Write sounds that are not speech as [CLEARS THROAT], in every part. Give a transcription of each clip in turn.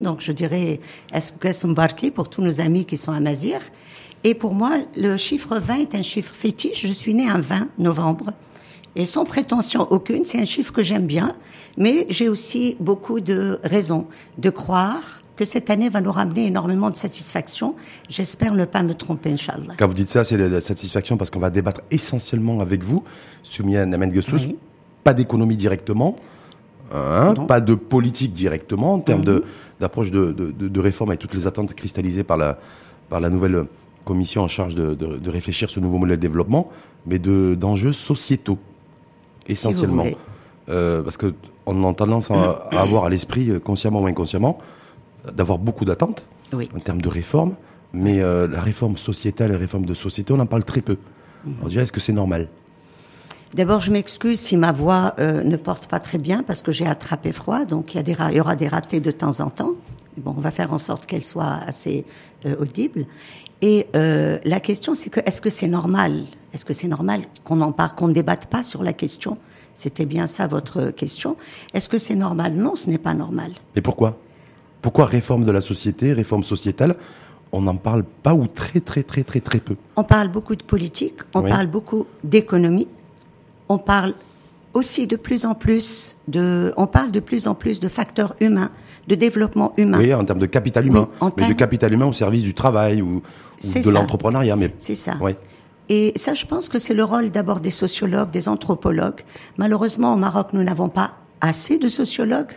Donc je dirais est-ce embarqué pour tous nos amis qui sont à Mazir. Et pour moi, le chiffre 20 est un chiffre fétiche. Je suis née un 20 novembre. Et sans prétention aucune, c'est un chiffre que j'aime bien. Mais j'ai aussi beaucoup de raisons de croire que cette année va nous ramener énormément de satisfaction. J'espère ne pas me tromper, Inch'Allah. Quand vous dites ça, c'est la satisfaction parce qu'on va débattre essentiellement avec vous, Soumia Namen Pas d'économie directement, Hein, pas de politique directement en termes mhm. d'approche de, de, de, réforme avec toutes les attentes cristallisées par la, par la nouvelle commission en charge de, réfléchir ce nouveau modèle de développement, mais d'enjeux sociétaux, essentiellement. euh, parce qu'on a tendance à, avoir à l'esprit, euh, consciemment ou inconsciemment, d'avoir beaucoup d'attentes en termes de réforme, mais euh, la réforme sociétale et la réforme de société, on en parle très peu. Mhm. On dirait, est-ce que c'est normal? D'abord, je m'excuse si ma voix euh, ne porte pas très bien parce que j'ai attrapé froid, donc il y, a des il y aura des ratés de temps en temps. Bon, on va faire en sorte qu'elle soit assez euh, audible. Et euh, la question, c'est que est-ce que c'est normal? Est-ce que c'est normal qu'on en parle, qu'on ne débatte pas sur la question? C'était bien ça votre question. Est-ce que c'est normal? Non, ce n'est pas normal. Et pourquoi? Pourquoi réforme de la société, réforme sociétale on n'en parle pas ou très très très très très peu? On parle beaucoup de politique, on parle beaucoup d'économie, on parle aussi de plus en plus de, on parle de plus en plus de facteurs humains, de développement humain. Oui, en termes de capital humain, mais de capital humain au service du travail ou, de l'entrepreneuriat. Mais c'est ça. Et ça, je pense que c'est le rôle d'abord des sociologues, des anthropologues. Malheureusement, au Maroc, nous n'avons pas assez de sociologues.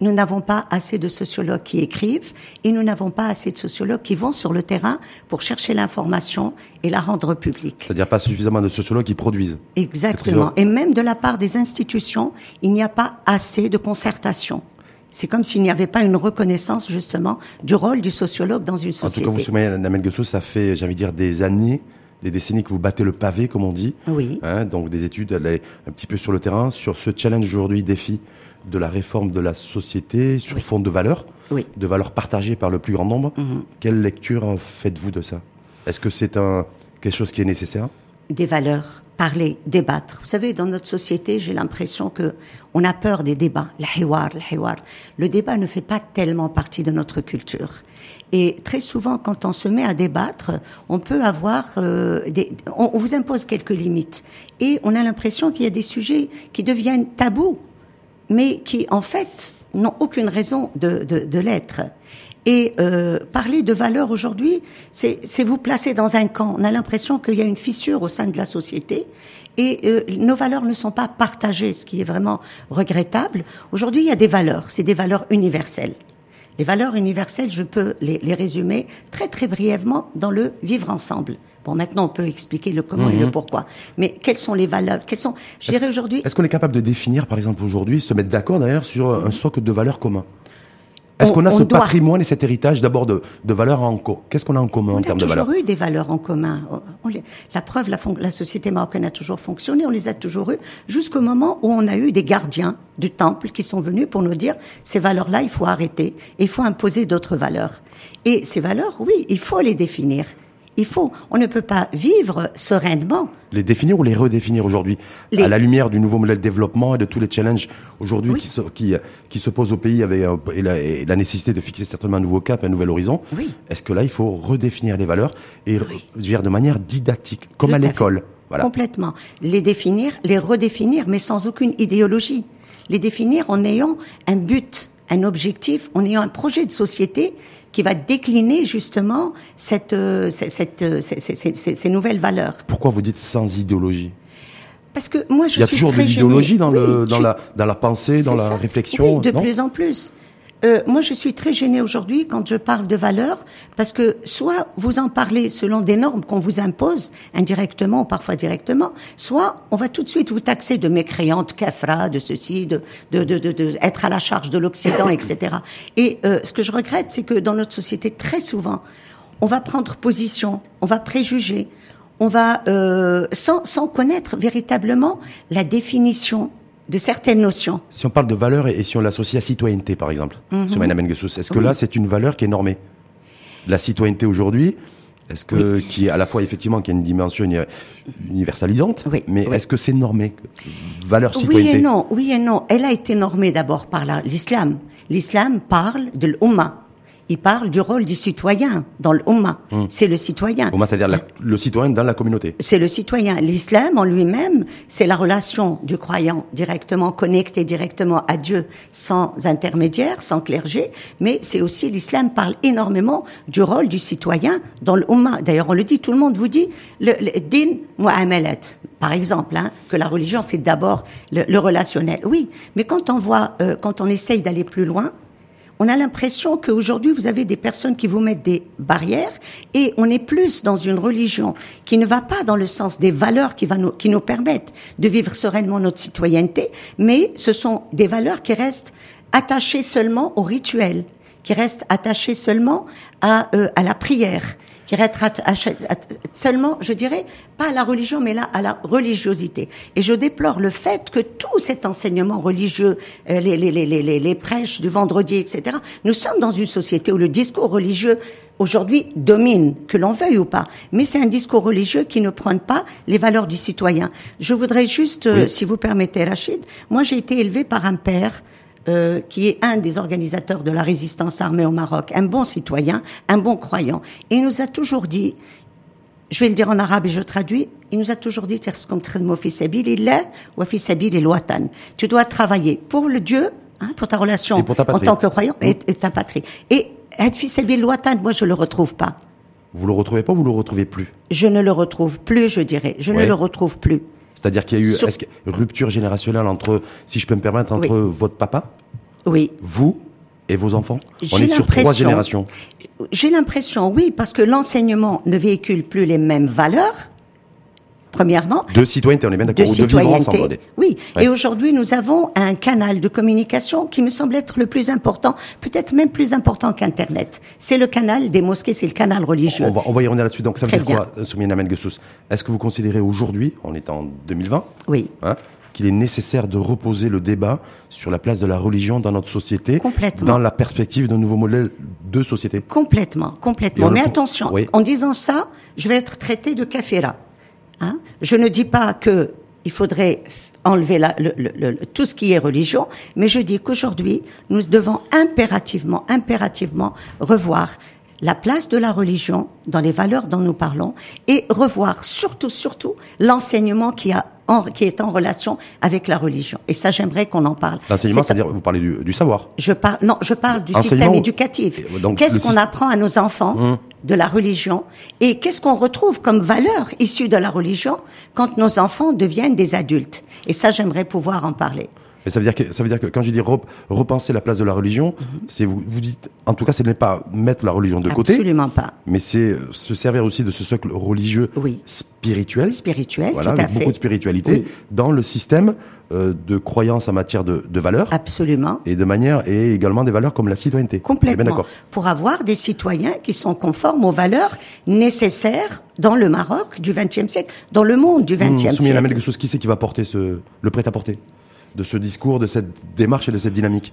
Nous n'avons pas assez de sociologues qui écrivent et nous n'avons pas assez de sociologues qui vont sur le terrain pour chercher l'information et la rendre publique. C'est-à-dire pas suffisamment de sociologues qui produisent. Exactement. Et même de la part des institutions, il n'y a pas assez de concertation. C'est comme s'il n'y avait pas une reconnaissance justement du rôle du sociologue dans une société. En tout cas, vous souvenez, Namel Gusso, ça fait, j'ai envie de dire, des années des décennies que vous battez le pavé, comme on dit. Oui. Hein, donc des études, un petit peu sur le terrain, sur ce challenge aujourd'hui, défi de la réforme de la société sur fond de valeurs, de valeurs partagées par le plus grand nombre. Mhm. Quelle lecture faites-vous de ça? Est-ce que c'est un, quelque chose qui est nécessaire? Des valeurs, parler, débattre. Vous savez, dans notre société, j'ai l'impression que on a peur des débats. Le hiwar, le hiwar. Le débat ne fait pas tellement partie de notre culture. Et très souvent, quand on se met à débattre, on peut avoir euh, des, on vous impose quelques limites. Et on a l'impression qu'il y a des sujets qui deviennent tabous mais qui en fait n'ont aucune raison de, de, de l'être. Et euh, parler de valeurs aujourd'hui, c'est vous placer dans un camp. On a l'impression qu'il y a une fissure au sein de la société et euh, nos valeurs ne sont pas partagées, ce qui est vraiment regrettable. Aujourd'hui, il y a des valeurs, c'est des valeurs universelles. Les valeurs universelles, je peux les, les, résumer très très brièvement dans le vivre ensemble. Bon, maintenant, on peut expliquer le comment et le mhm. pourquoi. Mais quelles sont les valeurs Quelles sont Je dirais aujourd'hui. Est-ce qu'on est capable de définir, par exemple, aujourd'hui, se mettre d'accord d'ailleurs sur un socle de valeurs communs? Est-ce qu'on a ce patrimoine et cet héritage d'abord de, de valeurs en commun Qu'est-ce qu'on a en commun en termes de valeurs On a toujours eu des valeurs en commun. la preuve, la, la, société marocaine a toujours fonctionné, on les a toujours eues, jusqu'au moment où on a eu des gardiens du temple qui sont venus pour nous dire ces valeurs-là, il faut arrêter, il faut imposer d'autres valeurs. Et ces valeurs, oui, il faut les définir. Il faut, on ne peut pas vivre sereinement. Les définir ou les redéfinir aujourd'hui À la lumière du nouveau modèle de développement et de tous les challenges aujourd'hui qui, se, qui, qui se posent au pays avec, euh, et, la, et, la, nécessité de fixer certainement un nouveau cap, un nouvel horizon. Oui. Est-ce que là, il faut redéfinir les valeurs et dire de manière didactique, comme à l'école voilà. Complètement. Les définir, les redéfinir, mais sans aucune idéologie. Les définir en ayant un but, un objectif, en ayant un projet de société qui va décliner justement cette, euh, cette, euh, ces, ces, ces, nouvelles valeurs. Pourquoi vous dites sans idéologie? Parce que moi, je Il y a toujours de l'idéologie dans, le, dans, la, dans la pensée, dans la réflexion. Oui, de plus en plus. Euh, moi, je suis très gênée aujourd'hui quand je parle de valeurs, parce que soit vous en parlez selon des normes qu'on vous impose, indirectement ou parfois directement, soit on va tout de suite vous taxer de mécréante, kafra, de ceci, de, de, de, de, être à la charge de l'Occident, etc. Et euh, ce que je regrette, c'est que dans notre société, très souvent, on va prendre position, on va préjuger, on va euh, sans, sans connaître véritablement la définition de certaines notions. Si on parle de valeur et, si on l'associe à citoyenneté, par exemple, mm -hmm. est-ce que là, c'est une valeur qui est normée? La citoyenneté aujourd'hui, est-ce que qui est à la fois effectivement qui a une dimension universalisante, oui, mais est-ce que c'est normé? Valeur citoyenneté Oui et non, oui et non. Elle a été normée d'abord par l'islam. L'islam parle de l'umma il parle du rôle du citoyen dans l'Umma. Hmm. C'est le citoyen. Umma, c'est-à-dire le citoyen dans la communauté. C'est le citoyen. L'islam en lui-même, c'est la relation du croyant directement connecté directement à Dieu, sans intermédiaire, sans clergé. Mais c'est aussi l'islam parle énormément du rôle du citoyen dans l'Umma. D'ailleurs, on le dit, tout le monde vous dit le, le din mu'amalat, par exemple, hein, que la religion c'est d'abord le, relationnel. Oui, mais quand on voit, euh, quand on essaye d'aller plus loin, on a l'impression qu'aujourd'hui, vous avez des personnes qui vous mettent des barrières et on est plus dans une religion qui ne va pas dans le sens des valeurs qui, va nous, qui nous permettent de vivre sereinement notre citoyenneté, mais ce sont des valeurs qui restent attachées seulement au rituel, qui restent attachées seulement à, euh, à la prière, qui reste seulement, je dirais, pas à la religion, mais là à la religiosité. Et je déplore le fait que tout cet enseignement religieux, euh, les, les, les, les, les prêches du vendredi, etc., nous sommes dans une société où le discours religieux aujourd'hui domine, que l'on veuille ou pas. Mais c'est un discours religieux qui ne prône pas les valeurs du citoyen. Je voudrais juste, euh, si vous permettez, Rachid, moi j'ai été élevé par un père euh, qui est un des organisateurs de la résistance armée au Maroc, un bon citoyen, un bon croyant. Et il nous a toujours dit, je vais le dire en arabe et je traduis, il nous a toujours dit, tu dois travailler pour le Dieu, hein, pour ta relation en tant que croyant et, mmh. ta patrie. Et moi je le retrouve pas. Vous le retrouvez pas ou vous le retrouvez plus? Je ne le retrouve plus, je dirais. Je ne le retrouve plus. C'est-à-dire qu'il y a eu rupture générationnelle entre, si je peux me permettre, entre votre papa, oui. vous et vos enfants? On est sur trois générations. J'ai l'impression, oui, parce que l'enseignement ne véhicule plus les mêmes valeurs premièrement. De citoyenneté, on est bien d'accord. De citoyenneté. Oui. Et aujourd'hui, nous avons un canal de communication qui me semble être le plus important, peut-être même plus important qu'Internet. C'est le canal des mosquées, c'est le canal religieux. On va, on va y revenir là-dessus. Donc ça veut dire quoi, Soumia Namen Est-ce que vous considérez aujourd'hui, on est en 2020, oui. Hein, qu'il est nécessaire de reposer le débat sur la place de la religion dans notre société, complètement. dans la perspective d'un nouveau modèle de société? Complètement, complètement. Mais attention, en disant ça, je vais être traité de kafira. Hein je ne dis pas que il faudrait enlever la, le, le, tout ce qui est religion, mais je dis qu'aujourd'hui, nous devons impérativement, impérativement revoir la place de la religion dans les valeurs dont nous parlons et revoir surtout, surtout l'enseignement qui a qui est en relation avec la religion. Et ça, j'aimerais qu'on en parle. L'enseignement, c'est-à-dire, vous parlez du, du, savoir. Je parle, non, je parle du système éducatif. Qu'est-ce qu'on apprend à nos enfants hum. De la religion et qu'est-ce qu'on retrouve comme valeur issue de la religion quand nos enfants deviennent des adultes. Et ça, j'aimerais pouvoir en parler. Mais ça veut dire que ça veut dire que quand je dis repenser la place de la religion, mhm. c'est vous, vous dites en tout cas ce n'est pas mettre la religion de côté. Absolument pas. Mais c'est euh, se servir aussi de ce socle religieux oui. spirituel. Spirituel, voilà, tout à beaucoup de spiritualité dans le système euh, de croyance en matière de, de valeurs. Absolument. Et de manière et également des valeurs comme la citoyenneté. Complètement. Pour avoir des citoyens qui sont conformes aux valeurs nécessaires dans le Maroc du XXe siècle, dans le monde du XXe mmh, siècle. Qui c'est qui va porter ce le prêt à porter de ce discours, de cette démarche et de cette dynamique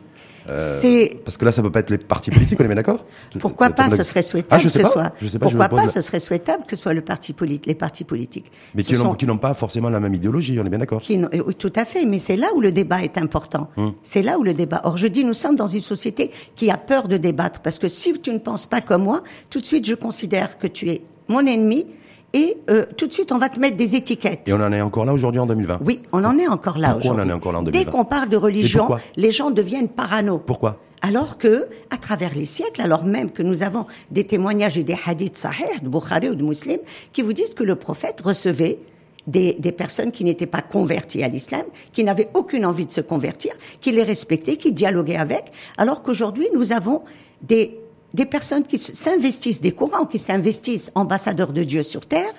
euh, parce que là, ça peut pas être les partis politiques, on est bien d'accord? [LAUGHS] Pourquoi pas Ce serait souhaitable ah, que ce soit. Pourquoi pas Ce serait souhaitable que ce soit le parti les partis politiques. Mais qui n'ont pas forcément la même idéologie, on est bien d'accord Oui, tout à fait. Mais c'est là où le débat est important. Hum. C'est là où le débat. Or, je dis, nous sommes dans une société qui a peur de débattre parce que si tu ne penses pas comme moi, tout de suite, je considère que tu es mon ennemi et euh, tout de suite on va te mettre des étiquettes. Et on en est encore là aujourd'hui en 2020 Oui, on en est encore là Pourquoi on en est encore là en 2020 Dès qu'on parle de religion, les gens deviennent parano. Pourquoi alors que, à travers les siècles, alors même que nous avons des témoignages et des hadiths sahih de Bukhari ou de Muslim qui vous disent que le prophète recevait des, des personnes qui n'étaient pas converties à l'islam, qui n'avaient aucune envie de se convertir, qui les respectaient, qui dialoguaient avec, alors qu'aujourd'hui nous avons des des personnes qui s'investissent, des courants qui s'investissent ambassadeurs de Dieu sur terre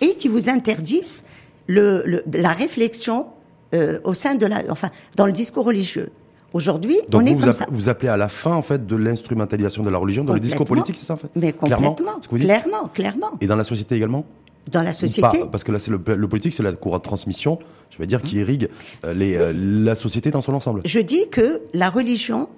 et qui vous interdisent le, la réflexion euh, au sein de la, enfin, dans le discours religieux. Aujourd'hui, on est comme ça. Vous appelez à la fin, en fait, de l'instrumentalisation de la religion dans le discours politique, c'est ça, en fait? Mais complètement, clairement, clairement, Et dans la société également? Dans la société. parce que là, c'est le, politique, c'est la courroie de transmission, je vais dire, qui irrigue euh, les, euh, la société dans son ensemble. Je dis que la religion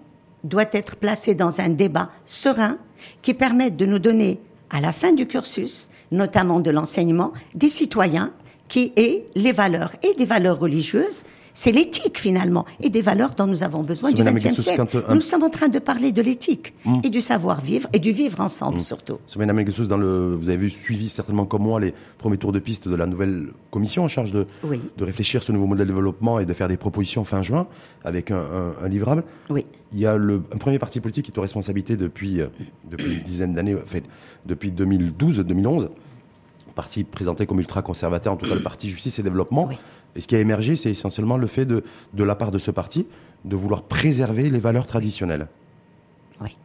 doit être placé dans un débat serein qui permette de nous donner, à la fin du cursus, notamment de l'enseignement, des citoyens qui aient les valeurs et des valeurs religieuses C'est l'éthique finalement et des valeurs dont nous avons besoin du XXe siècle. Nous sommes en train de parler de l'éthique hmm. et du savoir-vivre et du vivre ensemble mmh. surtout. dans le, vous avez suivi certainement comme moi les premiers tours de piste de la nouvelle commission en charge de, de réfléchir ce nouveau modèle de développement et de faire des propositions fin juin avec un, un, livrable. Oui. Il y a le, un premier parti politique qui est aux responsabilités depuis, euh, depuis une dizaine d'années, depuis 2012-2011 parti présenté comme ultra-conservateur, en tout cas le parti Justice et Développement. Et ce qui a émergé, c'est essentiellement le fait de, de la part de ce parti de vouloir préserver les valeurs traditionnelles.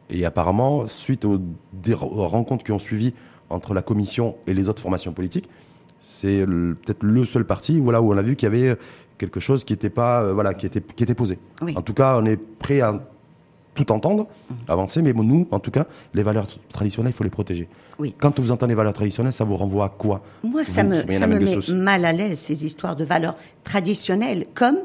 Et apparemment, suite aux, rencontres qui ont suivi entre la commission et les autres formations politiques, c'est peut-être le seul parti voilà, où on a vu qu'il y avait quelque chose qui était, pas, euh, voilà, qui était, qui était posé. En tout cas, on est prêt à tout entendre, mhm. avancer, mais nous, en tout cas, les valeurs traditionnelles, il faut les protéger. Oui. Quand vous entendez les valeurs traditionnelles, ça vous renvoie à quoi Moi, ça me, ça me met mal à l'aise, ces histoires de valeurs traditionnelles, comme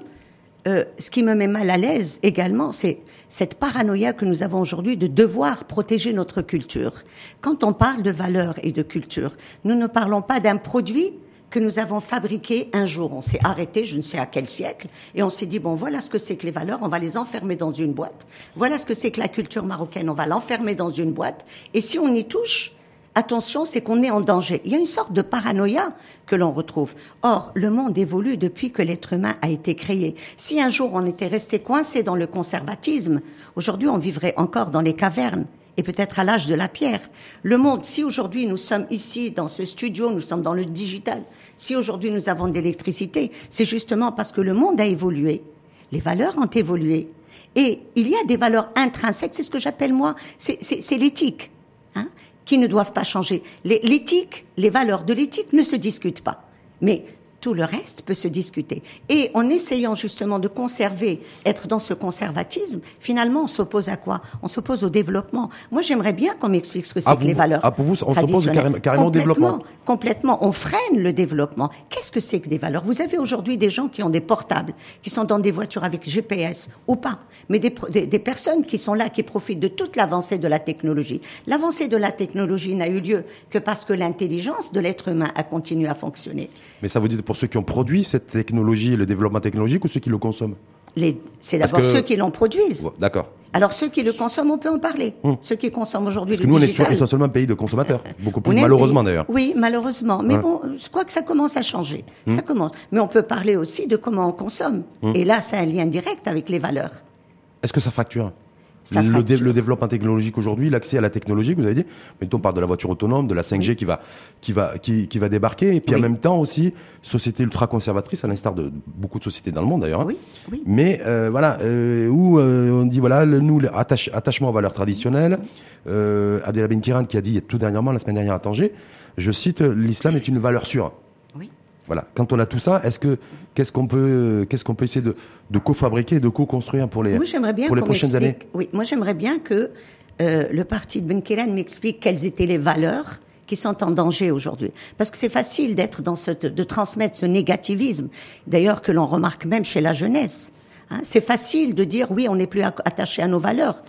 euh, ce qui me met mal à l'aise également, c'est cette paranoïa que nous avons aujourd'hui de devoir protéger notre culture. Quand on parle de valeurs et de culture, nous ne parlons pas d'un produit que nous avons fabriqué un jour. On s'est arrêté, je ne sais à quel siècle, et on s'est dit, bon, voilà ce que c'est que les valeurs, on va les enfermer dans une boîte. Voilà ce que c'est que la culture marocaine, on va l'enfermer dans une boîte. Et si on y touche, attention, c'est qu'on est en danger. Il y a une sorte de paranoïa que l'on retrouve. Or, le monde évolue depuis que l'être humain a été créé. Si un jour on était resté coincé dans le conservatisme, aujourd'hui on vivrait encore dans les cavernes et peut-être à l'âge de la pierre. Le monde, si aujourd'hui nous sommes ici dans ce studio, nous sommes dans le digital, si aujourd'hui nous avons de l'électricité, c'est justement parce que le monde a évolué, les valeurs ont évolué, et il y a des valeurs intrinsèques, c'est ce que j'appelle moi, c'est l'éthique, hein, qui ne doivent pas changer. L'éthique, les valeurs de l'éthique ne se discutent pas. Mais tout le reste peut se discuter. Et en essayant justement de conserver, être dans ce conservatisme, finalement, on s'oppose à quoi? On s'oppose au développement. Moi, j'aimerais bien qu'on m'explique ce que c'est ah, que les valeurs. Ah, pour vous, on s'oppose carrément, au développement Complètement. On freine le développement. Qu'est-ce que c'est que des valeurs? Vous avez aujourd'hui des gens qui ont des portables, qui sont dans des voitures avec GPS ou pas, mais des, des, des personnes qui sont là, qui profitent de toute l'avancée de la technologie. L'avancée de la technologie n'a eu lieu que parce que l'intelligence de l'être humain a continué à fonctionner. Mais ça vous dit pour ceux qui ont produit cette technologie, le développement technologique, ou ceux qui le consomment C'est d'abord ceux qui l'en produisent. D'accord. Alors ceux qui le consomment, on peut en parler. Hum. Ceux qui consomment aujourd'hui Parce que nous, on est essentiellement un pays de consommateurs, beaucoup plus malheureusement d'ailleurs. Oui, malheureusement. Mais bon, je crois que ça commence à changer. Hum. Ça commence. Mais on peut parler aussi de comment on consomme. Hum. Et là, c'est un lien direct avec les valeurs. Est-ce que ça fracture le, développement technologique aujourd'hui, l'accès à la technologie, vous avez dit, mettons, on parle de la voiture autonome, de la 5G qui va, qui va, qui, qui va débarquer, et puis en même temps aussi, société ultra conservatrice, à l'instar de beaucoup de sociétés dans le monde d'ailleurs. Hein. Oui, oui. Mais euh, voilà, euh, où euh, on dit voilà, le, nous, attachement aux valeurs traditionnelles. Euh, Abdellah Kiran qui a dit tout dernièrement, la semaine dernière à Tanger, je cite, l'islam est une valeur sûre. Voilà. Quand on a tout ça, est-ce que qu'est-ce qu'on peut qu'est-ce qu'on peut essayer de, de co-fabriquer, de co-construire pour les pour les prochaines années Oui, moi j'aimerais bien que euh, le parti de Ben m'explique quelles étaient les valeurs qui sont en danger aujourd'hui. Parce que c'est facile d'être dans ce, de transmettre ce négativisme, d'ailleurs que l'on remarque même chez la jeunesse. Hein. c'est facile de dire oui, on n'est plus attaché à nos valeurs,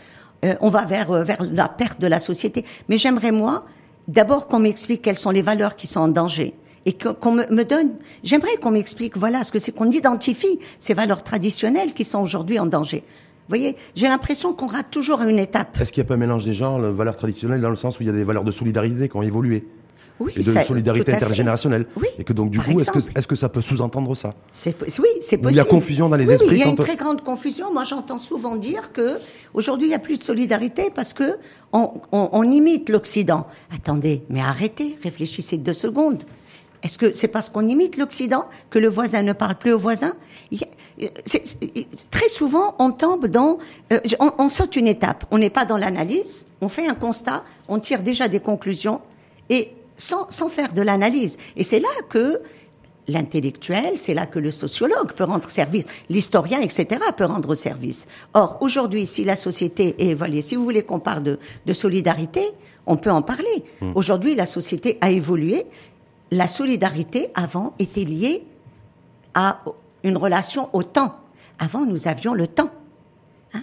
euh, on va vers euh, vers la perte de la société. Mais j'aimerais moi d'abord qu'on m'explique quelles sont les valeurs qui sont en danger et qu'on me, donne. J'aimerais qu'on m'explique, voilà, ce que c'est qu'on identifie ces valeurs traditionnelles qui sont aujourd'hui en danger. Vous voyez, j'ai l'impression qu'on rate toujours une étape. Est-ce qu'il n'y a pas un mélange des genres, les valeurs traditionnelles, dans le sens où il y a des valeurs de solidarité qui ont évolué oui, et de solidarité intergénérationnelle. Oui, et que donc du coup, est-ce que, est que ça peut sous-entendre ça? Oui, c'est possible. Il y a confusion dans les esprits. il y a une très grande confusion. Moi, j'entends souvent dire que aujourd'hui, il n'y a plus de solidarité parce que on, on imite l'Occident. Attendez, mais arrêtez, réfléchissez deux secondes. Est-ce que c'est parce qu'on imite l'Occident que le voisin ne parle plus au voisin? Très souvent, on tombe dans, euh, on, saute une étape. On n'est pas dans l'analyse, on fait un constat, on tire déjà des conclusions et sans, sans faire de l'analyse. Et c'est là que l'intellectuel, c'est là que le sociologue peut rendre service, l'historien, etc., peut rendre service. Or, aujourd'hui, si la société est évoluée, si vous voulez qu'on parle de, de solidarité, on peut en parler. Mmh. Aujourd'hui, la société a évolué la solidarité avant était liée à une relation au temps. Avant, nous avions le temps. Hein.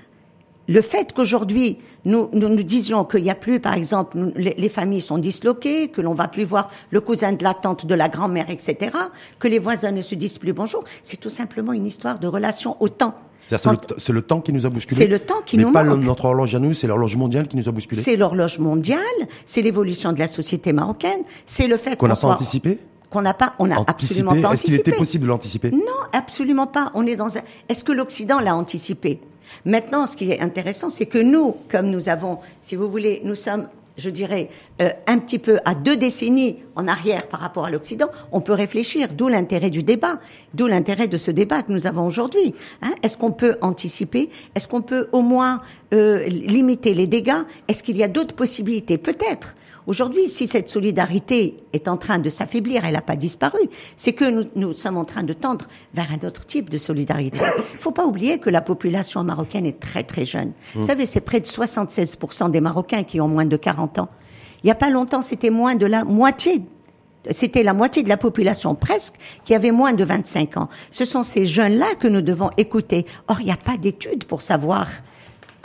le fait qu'aujourd'hui nous, nous, disions qu'il n'y a plus, par exemple, les, familles sont disloquées, que l'on va plus voir le cousin de la tante, de la grand-mère, etc., que les voisins ne se disent plus bonjour, c'est tout simplement une histoire de relation au temps. C'est le, temps qui nous a bousculé. C'est le temps qui nous pas manque. notre horloge à nous, c'est l'horloge mondiale qui nous a bousculé. C'est l'horloge mondiale, c'est l'évolution de la société marocaine, c'est le fait qu'on n'a pas anticipé? Qu'on n'a pas, on n'a absolument pas anticipé. Est-ce qu'il était possible de l'anticiper? Non, absolument pas. On est dans un. Est-ce que l'Occident l'a anticipé? Maintenant, ce qui est intéressant, c'est que nous, comme nous avons, si vous voulez, nous sommes je dirais, euh, un petit peu à deux décennies en arrière par rapport à l'Occident, on peut réfléchir, d'où l'intérêt du débat, d'où l'intérêt de ce débat que nous avons aujourd'hui. Hein. Est-ce qu'on peut anticiper? Est-ce qu'on peut au moins euh, limiter les dégâts? Est-ce qu'il y a d'autres possibilités? Peut-être. Aujourd'hui, si cette solidarité est en train de s'affaiblir, elle n'a pas disparu, c'est que nous, nous, sommes en train de tendre vers un autre type de solidarité. Il ne faut pas oublier que la population marocaine est très très jeune. Vous mmh. savez, c'est près de 76% des Marocains qui ont moins de 40 ans. Il n'y a pas longtemps, c'était moins de la moitié c'était la moitié de la population presque qui avait moins de 25 ans. Ce sont ces jeunes-là que nous devons écouter. Or, il n'y a pas d'études pour savoir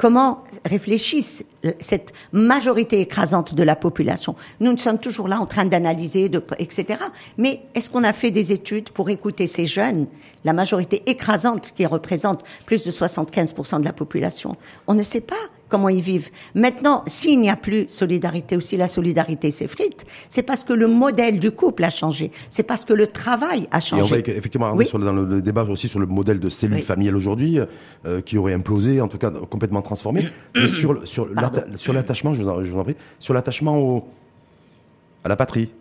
comment réfléchissent cette majorité écrasante de la population. Nous, sommes toujours là en train d'analyser, etc. Mais est-ce qu'on a fait des études pour écouter ces jeunes, la majorité écrasante qui représente plus de 75% de la population? On ne sait pas comment ils vivent. Maintenant, s'il n'y a plus solidarité ou si la solidarité s'effrite, c'est parce que le modèle du couple a changé. C'est parce que le travail a changé. Et on va effectivement oui. sur dans le débat aussi sur le modèle de cellule familiale aujourd'hui, euh, qui aurait implosé, en tout cas complètement transformé. Mais [COUGHS] sur, sur sur l'attachement, je, vous en prie, sur l'attachement au, à la patrie,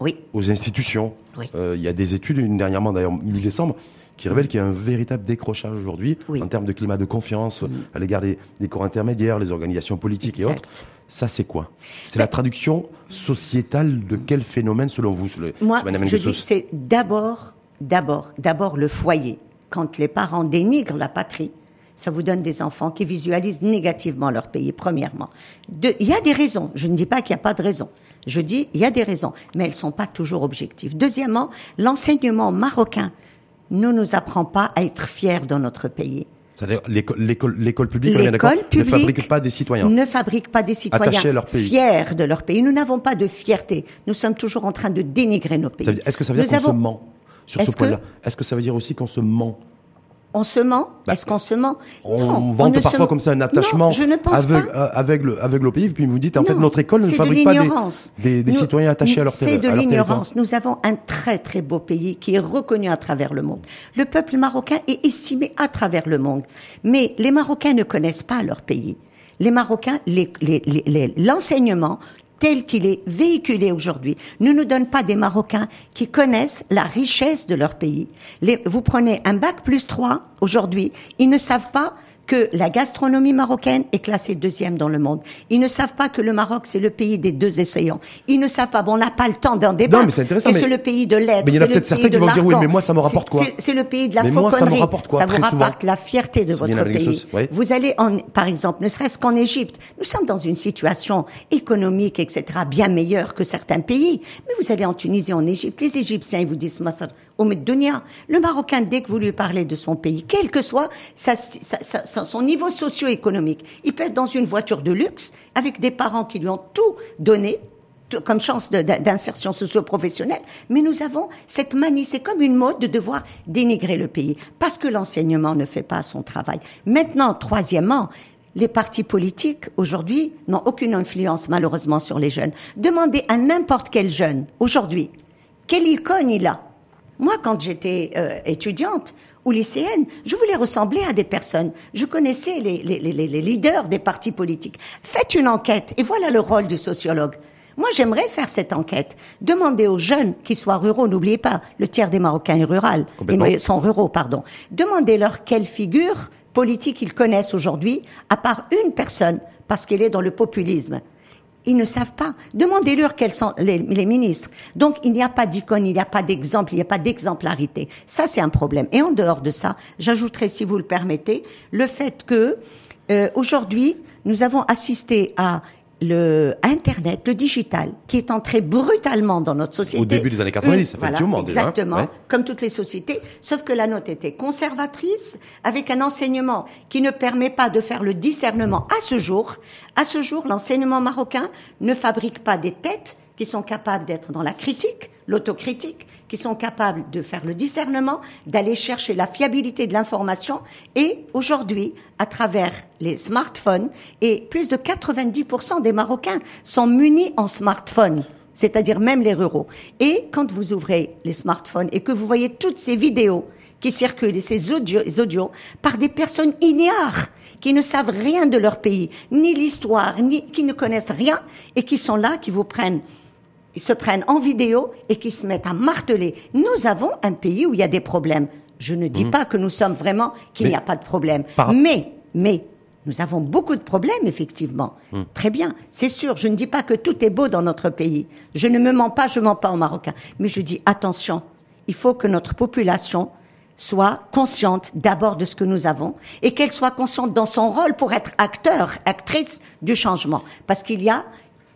oui. aux institutions. Euh, il y a des études, une dernièrement d'ailleurs mi-décembre, qui révèlent qu'il y a un véritable décrochage aujourd'hui en termes de climat de confiance à l'égard des, corps intermédiaires, les organisations politiques et autres. Ça, c'est quoi? C'est la traduction sociétale de quel phénomène selon vous? Moi, je dis c'est d'abord, d'abord, d'abord le foyer. Quand les parents dénigrent la patrie, ça vous donne des enfants qui visualisent négativement leur pays, premièrement. il y a des raisons. Je ne dis pas qu'il n'y a pas de raisons. Je dis, il y a des raisons, mais elles ne sont pas toujours objectives. Deuxièmement, l'enseignement marocain ne nous apprend pas à être fiers dans notre pays. C'est-à-dire l'école publique, ne fabrique pas des citoyens. Ne fabrique pas des citoyens leur pays. fiers de leur pays. Nous n'avons pas de fierté. Nous sommes toujours en train de dénigrer nos pays. Est-ce que ça veut dire qu'on se ment sur ce point-là? Est-ce que ça veut dire aussi qu'on se ment on se ment bah, Est-ce qu'on se ment On vante parfois comme ça un attachement avec, avec, le, avec le pays, puis vous dites en fait notre école ne fabrique pas des, des, citoyens attachés à leur C'est de l'ignorance. Nous avons un très très beau pays qui est reconnu à travers le monde. Le peuple marocain est estimé à travers le monde. Mais les Marocains ne connaissent pas leur pays. Les Marocains, l'enseignement tel qu'il est véhiculé aujourd'hui ne nous donne pas des Marocains qui connaissent la richesse de leur pays. vous prenez un bac plus 3 aujourd'hui, ils ne savent pas que la gastronomie marocaine est classée deuxième dans le monde. Ils ne savent pas que le Maroc, c'est le pays des deux essayants. Ils ne savent pas, bon, on n'a pas le temps d'en débattre. Non, mais c'est intéressant. c'est le pays de l'aide. Mais il y en a peut-être certains qui vont dire, oui, mais moi, ça me rapporte quoi? C'est le pays de la mais fauconnerie. Moi, ça me rapporte quoi? Ça vous rapporte la fierté de votre pays. Vous allez en, par exemple, ne serait-ce qu'en Égypte. Nous sommes dans une situation économique, etc., bien meilleure que certains pays. Mais vous allez en Tunisie, en Égypte. Les Égyptiens, ils vous disent, au Medonia. Le Marocain, dès que vous lui parlez de son pays, quel que soit son niveau socio-économique, il peut être dans une voiture de luxe avec des parents qui lui ont tout donné comme chance d'insertion socio-professionnelle, mais nous avons cette manie, c'est comme une mode de devoir dénigrer le pays, parce que l'enseignement ne fait pas son travail. Maintenant, troisièmement, les partis politiques, aujourd'hui, n'ont aucune influence, malheureusement, sur les jeunes. Demandez à n'importe quel jeune, aujourd'hui, quelle icône il a? Moi, quand j'étais euh, étudiante ou lycéenne, je voulais ressembler à des personnes. Je connaissais les, les, les, les leaders des partis politiques. Faites une enquête et voilà le rôle du sociologue. Moi, j'aimerais faire cette enquête. Demandez aux jeunes qui soient ruraux, n'oubliez pas, le tiers des Marocains est rural, ils sont ruraux, pardon. Demandez-leur quelle figure politique ils connaissent aujourd'hui, à part une personne, parce qu'elle est dans le populisme. Ils ne savent pas. Demandez-leur quels sont les, ministres. Donc, il n'y a pas d'icône, il n'y a pas d'exemple, il n'y a pas d'exemplarité. Ça, c'est un problème. Et en dehors de ça, j'ajouterai, si vous le permettez, le fait que euh, aujourd'hui, nous avons assisté à le Internet, le digital, qui est entré brutalement dans notre société. Au début des années 90, effectivement. exactement, déjà, comme toutes les sociétés, sauf que la note était conservatrice, avec un enseignement qui ne permet pas de faire le discernement à ce jour. À ce jour, l'enseignement marocain ne fabrique pas des têtes qui sont capables d'être dans la critique, l'autocritique, qui sont capables de faire le discernement, d'aller chercher la fiabilité de l'information. Et aujourd'hui, à travers les smartphones, et plus de 90% des Marocains sont munis en smartphone c'est-à-dire même les ruraux. Et quand vous ouvrez les smartphones et que vous voyez toutes ces vidéos qui circulent et ces audios, audios par des personnes ignares qui ne savent rien de leur pays, ni l'histoire, ni qui ne connaissent rien et qui sont là, qui vous prennent ils se prennent en vidéo et qui se mettent à marteler. Nous avons un pays où il y a des problèmes. Je ne dis mmh. pas que nous sommes vraiment qu'il n'y a pas de problème. Mais, mais, nous avons beaucoup de problèmes, effectivement. Mmh. Très bien, c'est sûr. Je ne dis pas que tout est beau dans notre pays. Je ne me mens pas, je mens pas aux Marocains. Mais je dis attention. Il faut que notre population soit consciente d'abord de ce que nous avons et qu'elle soit consciente dans son rôle pour être acteur, actrice du changement. Parce qu'il y a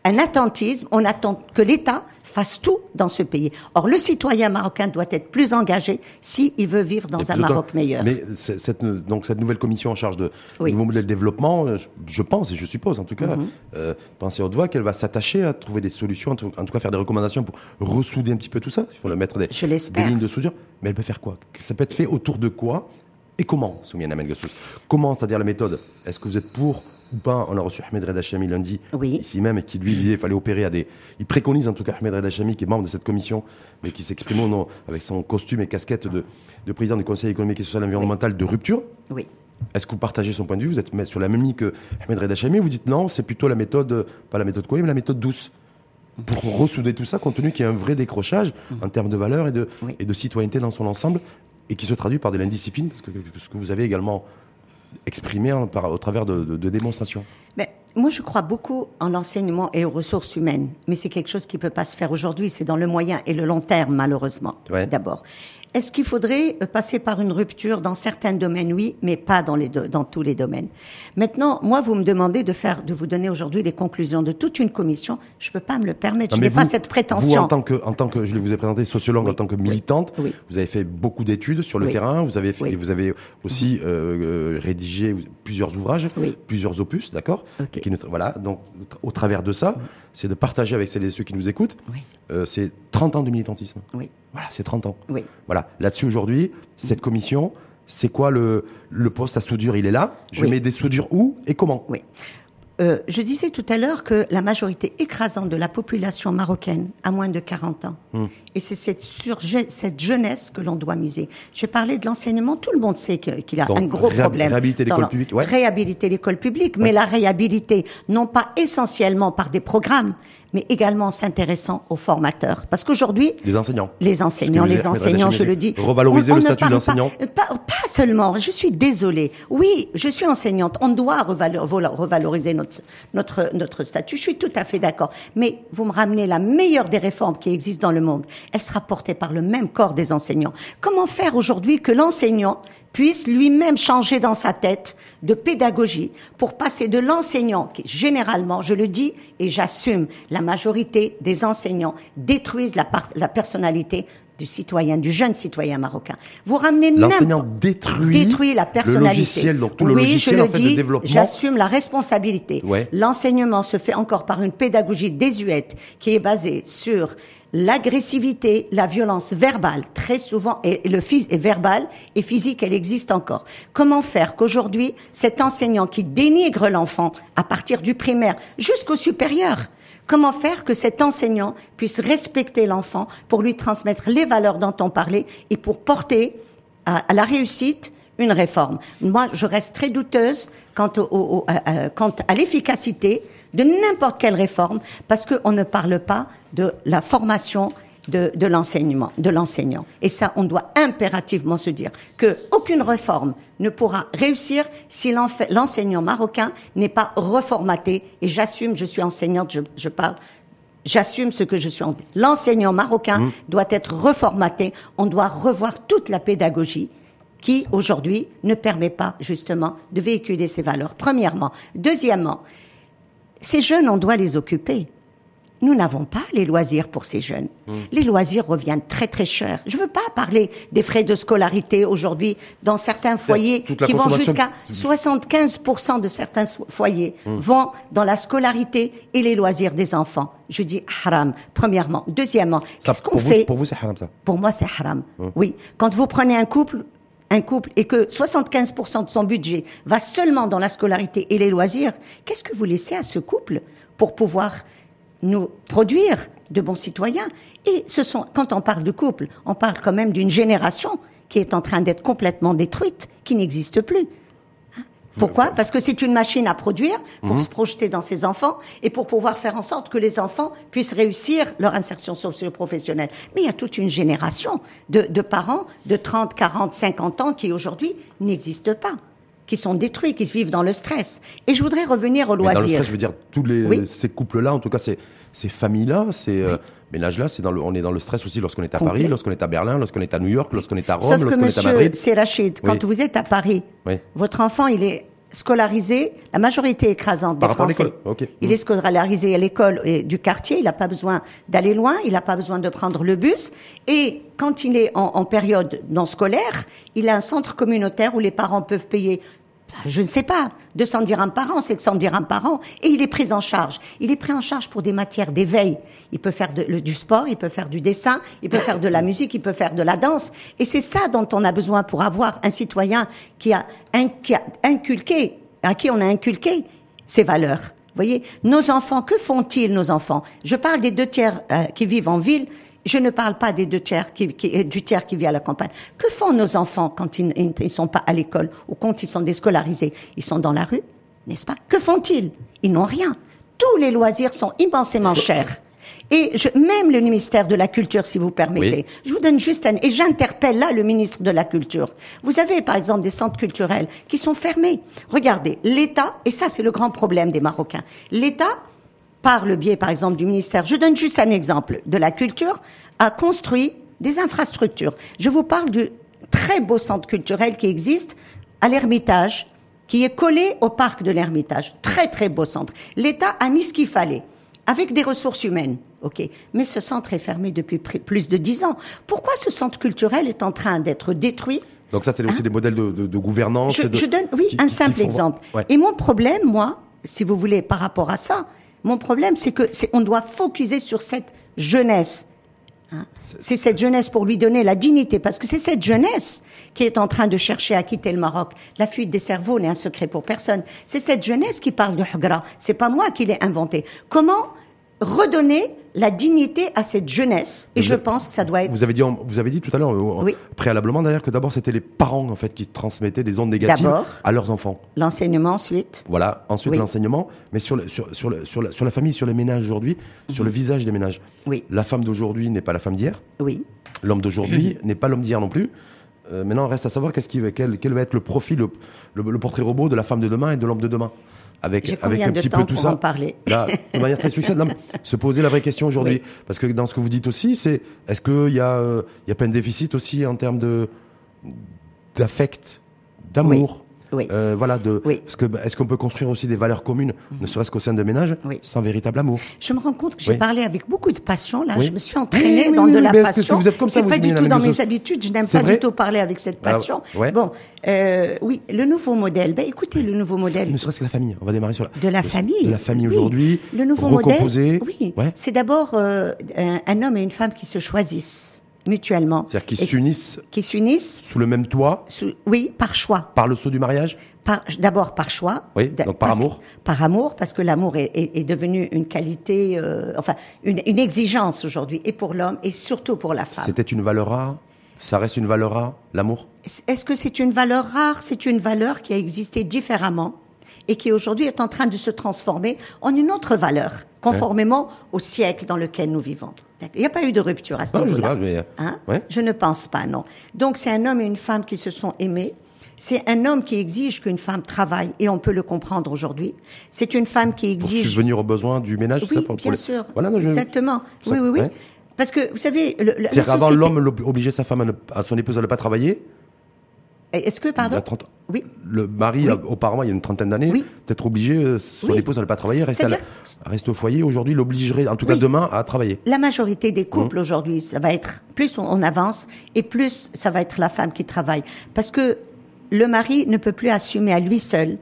un attentisme, on attend que l'État fasse tout dans ce pays. Or, le citoyen marocain doit être plus engagé s'il veut vivre dans un Maroc meilleur. Mais cette, donc cette nouvelle commission en charge de nouveau modèle de développement, euh, je pense et je suppose en tout cas, mm -hmm. pensez au qu'elle va s'attacher à trouver des solutions, en tout, cas faire des recommandations pour ressouder un petit peu tout ça. Il faut le mettre des, des lignes de soudure. Mais elle peut faire quoi? Ça peut être fait autour de quoi? Et comment, Soumiane Amel Comment, c'est-à-dire la méthode? Est-ce que vous êtes pour ou pas, on a reçu Ahmed Reda Chami lundi, ici même, et qui lui disait qu'il fallait opérer à des. Il préconise en tout cas Ahmed Reda Chami, qui est membre de cette commission, mais qui s'exprime avec son costume et casquette de, président du Conseil économique et social et environnemental de rupture. Oui. Est-ce que vous partagez son point de vue? Vous êtes sur la même ligne que Ahmed Reda Chami Vous dites non, c'est plutôt la méthode, pas la méthode quoi, mais la méthode douce pour ressouder tout ça, compte tenu qu'il y a un vrai décrochage en termes de valeur et de, et de citoyenneté dans son ensemble, et qui se traduit par de l'indiscipline, parce que ce que vous avez également exprimé hein, par, au travers de, démonstrations mais moi, je crois beaucoup en l'enseignement et aux ressources humaines, mais c'est quelque chose qui ne peut pas se faire aujourd'hui. C'est dans le moyen et le long terme, malheureusement. D'abord. Est-ce qu'il faudrait euh, passer par une rupture dans certains domaines? Oui, mais pas dans, les dans tous les domaines. Maintenant, moi, vous me demandez de faire, de vous donner aujourd'hui les conclusions de toute une commission. Je ne peux pas me le permettre. je n'ai pas cette prétention. Vous, en tant que, en tant que, je vous ai présenté sociologue, en tant que militante, vous avez fait beaucoup d'études sur le terrain. Vous avez fait, vous avez aussi euh, euh, rédigé plusieurs ouvrages, plusieurs opus, d'accord? Voilà. Donc, au travers de ça, c'est de partager avec celles et ceux qui nous écoutent. c'est 30 ans de militantisme. Oui. Voilà, c'est 30 ans. Oui. Voilà. Là-dessus, aujourd'hui, cette commission, c'est quoi le, le poste à soudure? Il est là. Je mets des soudures où et comment? Oui. Euh, je disais tout à l'heure que la majorité écrasante de la population marocaine a moins de 40 ans. Hmm. Et c'est cette, cette jeunesse que l'on doit miser. J'ai parlé de l'enseignement, tout le monde sait qu'il a un gros problème. Réhabiliter l'école publique, ouais. Réhabiliter l'école publique, mais la réhabiliter non pas essentiellement par des programmes, mais également s'intéressant aux formateurs. Parce qu'aujourd'hui... Les enseignants. Les enseignants, les enseignants, je le dis. Revaloriser le statut d'enseignant pas, pas, seulement, je suis désolée. Oui, je suis enseignante, on doit revaloriser notre, notre, notre statut, je suis tout à fait d'accord. Mais vous me ramenez la meilleure des réformes qui existent dans le monde, elle sera portée par le même corps des enseignants. Comment faire aujourd'hui que l'enseignant puisse lui-même changer dans sa tête de pédagogie pour passer de l'enseignant qui, généralement, je le dis et j'assume, la majorité des enseignants détruisent la, la personnalité du citoyen, du jeune citoyen marocain. Vous ramenez l'enseignant détruit, détruit la personnalité. Le logiciel, donc tout le oui, logiciel je le dis, J'assume la responsabilité. L'enseignement se fait encore par une pédagogie désuète qui est basée sur l'agressivité, la violence verbale, très souvent, et le est verbal et physique, elle existe encore. Comment faire qu'aujourd'hui, cet enseignant qui dénigre l'enfant à partir du primaire jusqu'au supérieur, comment faire que cet enseignant puisse respecter l'enfant pour lui transmettre les valeurs dont on parlait et pour porter à, la réussite une réforme? Moi, je reste très douteuse quant, au, quant à l'efficacité de n'importe quelle réforme parce qu'on ne parle pas de la formation de, de l'enseignement, de l'enseignant. Et ça, on doit impérativement se dire que aucune réforme ne pourra réussir si l'enseignant marocain n'est pas reformaté. Et j'assume, je suis enseignante, je, je parle J'assume ce que je suis. L'enseignant marocain mmh. doit être reformaté. On doit revoir toute la pédagogie qui, aujourd'hui, ne permet pas, justement, de véhiculer ces valeurs. Premièrement. Deuxièmement, Ces jeunes, on doit les occuper. Nous n'avons pas les loisirs pour ces jeunes. Hmm. Les loisirs reviennent très très cher. Je veux pas parler des frais de scolarité aujourd'hui dans certains foyers qui vont jusqu'à 75% de certains foyers hmm. vont dans la scolarité et les loisirs des enfants. Je dis haram, premièrement. Deuxièmement, qu'est-ce qu'on fait Pour vous, c'est haram ça Pour moi, c'est haram. Hmm. Oui. Quand vous prenez un couple, un couple et que 75% de son budget va seulement dans la scolarité et les loisirs, qu'est-ce que vous laissez à ce couple pour pouvoir nous produire de bons citoyens? Et ce sont, quand on parle de couple, on parle quand même d'une génération qui est en train d'être complètement détruite, qui n'existe plus. Pourquoi Parce que c'est une machine à produire pour mhm. se projeter dans ses enfants et pour pouvoir faire en sorte que les enfants puissent réussir leur insertion socio-professionnelle. Mais il y a toute une génération de, de parents de 30, 40, 50 ans qui aujourd'hui n'existent pas qui sont détruits, qui vivent dans le stress. Et je voudrais revenir au loisir. Dans le stress, je veux dire, tous les, ces couples-là, en tout cas, ces, ces familles-là, ces euh, ménages-là, c'est dans le, on est dans le stress aussi lorsqu'on est à Paris, lorsqu'on est à Berlin, lorsqu'on est à New York, lorsqu'on est à Rome, lorsqu'on est à Madrid. Que monsieur quand vous êtes à Paris, votre enfant, il est scolarisé, la majorité écrasante des Français. Il est scolarisé à l'école du quartier, il n'a pas besoin d'aller loin, il n'a pas besoin de prendre le bus. Et quand il est en, en période non scolaire, il a un centre communautaire où les parents peuvent payer je ne sais pas, 200 dirhams par an, 700 dirhams par an, et il est pris en charge. Il est pris en charge pour des matières d'éveil. Il peut faire du sport, il peut faire du dessin, il peut faire de la musique, il peut faire de la danse. Et c'est ça dont on a besoin pour avoir un citoyen qui a, inculqué, à qui on a inculqué ces valeurs. Vous voyez, nos enfants, que font-ils, nos enfants? Je parle des deux tiers euh, qui vivent en ville je ne parle pas des deux tiers qui, qui, du tiers qui vit à la campagne. Que font nos enfants quand ils ne sont pas à l'école ou quand ils sont déscolarisés? Ils sont dans la rue, n'est-ce pas? Que font-ils? Ils n'ont rien. Tous les loisirs sont immensément chers. Et je, même le ministère de la Culture, si vous permettez. Je vous donne juste un... Et j'interpelle là le ministre de la Culture. Vous avez, par exemple, des centres culturels qui sont fermés. Regardez, l'État, et ça c'est le grand problème des Marocains, l'État par le biais, par exemple, du ministère, je donne juste un exemple, de la culture, a construit des infrastructures. Je vous parle du très beau centre culturel qui existe à l'Ermitage, qui est collé au parc de l'Ermitage. Très, très beau centre. L'État a mis ce qu'il fallait, avec des ressources humaines. OK. Mais ce centre est fermé depuis plus de dix ans. Pourquoi ce centre culturel est en train d'être détruit donc ça, c'est aussi hein des modèles de, gouvernance. Je, donne, oui, un simple exemple. Et mon problème, moi, si vous voulez, par rapport à ça, mon problème, c'est que c'est, on doit focuser sur cette jeunesse. Hein. C'est cette jeunesse pour lui donner la dignité, parce que c'est cette jeunesse qui est en train de chercher à quitter le Maroc. La fuite des cerveaux n'est un secret pour personne. C'est cette jeunesse qui parle de Hugra. C'est pas moi qui l'ai inventé. Comment redonner la dignité à cette jeunesse. Et je pense que ça doit être. Vous avez dit, vous avez dit tout à l'heure, euh, préalablement d'ailleurs, que d'abord c'était les parents en fait qui transmettaient des ondes négatives à leurs enfants. L'enseignement ensuite. Voilà, ensuite l'enseignement, mais sur, sur, sur, sur, la, sur la famille, sur les ménages aujourd'hui, sur le visage des ménages. Oui. La femme d'aujourd'hui n'est pas la femme d'hier. Oui. L'homme d'aujourd'hui n'est pas l'homme d'hier non plus. Euh, maintenant, reste à savoir qu'est-ce qui, quel, quel va être le profil, le portrait robot de la femme de demain et de l'homme de demain avec, avec un petit peu tout ça. En parler là, de manière très succincte, se poser la vraie question aujourd'hui. Parce que dans ce que vous dites aussi, c'est est-ce qu'il y, a, euh, il y a pas un déficit aussi en termes de d'affect, d'amour? Oui. Euh, voilà, de, parce que est-ce qu'on peut construire aussi des valeurs communes, ne serait-ce qu'au sein de ménages, sans véritable amour Je me rends compte que j'ai parlé avec beaucoup de passion. Là, je me suis entraînée dans de la passion. vous êtes comme ça, C'est pas du tout dans mes habitudes. Je n'aime pas du tout parler avec cette ah, passion. bon, euh, oui, le nouveau modèle. Ben, écoutez, le nouveau modèle. Ne serait-ce que la famille. On va démarrer sur la. De la famille. De la famille aujourd'hui. Le nouveau modèle. Oui. C'est d'abord euh, un homme et une femme qui se choisissent mutuellement. C'est-à-dire qu'ils s'unissent. Qui s'unissent. Sous le même toit. oui, par choix. Par le saut du mariage. D'abord par choix. Oui, donc par amour. par amour, parce que l'amour est, est, devenu une qualité, euh, enfin une, une exigence aujourd'hui, et pour l'homme, et surtout pour la femme. C'était une valeur rare? Ça reste une valeur rare, l'amour? Est-ce que c'est une valeur rare? C'est une valeur qui a existé différemment et qui aujourd'hui est en train de se transformer en une autre valeur, conformément au siècle dans lequel nous vivons. Il n'y a pas eu de rupture à ce niveau-là. Euh, hein? Je ne pense pas, non. Donc c'est un homme et une femme qui se sont aimés. C'est un homme qui exige qu'une femme travaille, et on peut le comprendre aujourd'hui. C'est une femme qui exige... Pour subvenir aux besoins du ménage, oui, ça, bien sûr. Voilà, Exactement. Oui, oui, oui. Parce que, vous savez... Le, avant, l'homme obligeait sa femme, à, son épouse à ne pas travailler Est-ce que, pardon Oui. Le mari, auparavant, il y a une trentaine d'années, peut-être obligé, euh, son épouse n'allait pas travailler, reste, reste au foyer. Aujourd'hui, l'obligerait, en tout cas demain, à travailler. La majorité des couples mmh. aujourd'hui, ça va être, plus on avance, et plus ça va être la femme qui travaille. Parce que le mari ne peut plus assumer à lui seul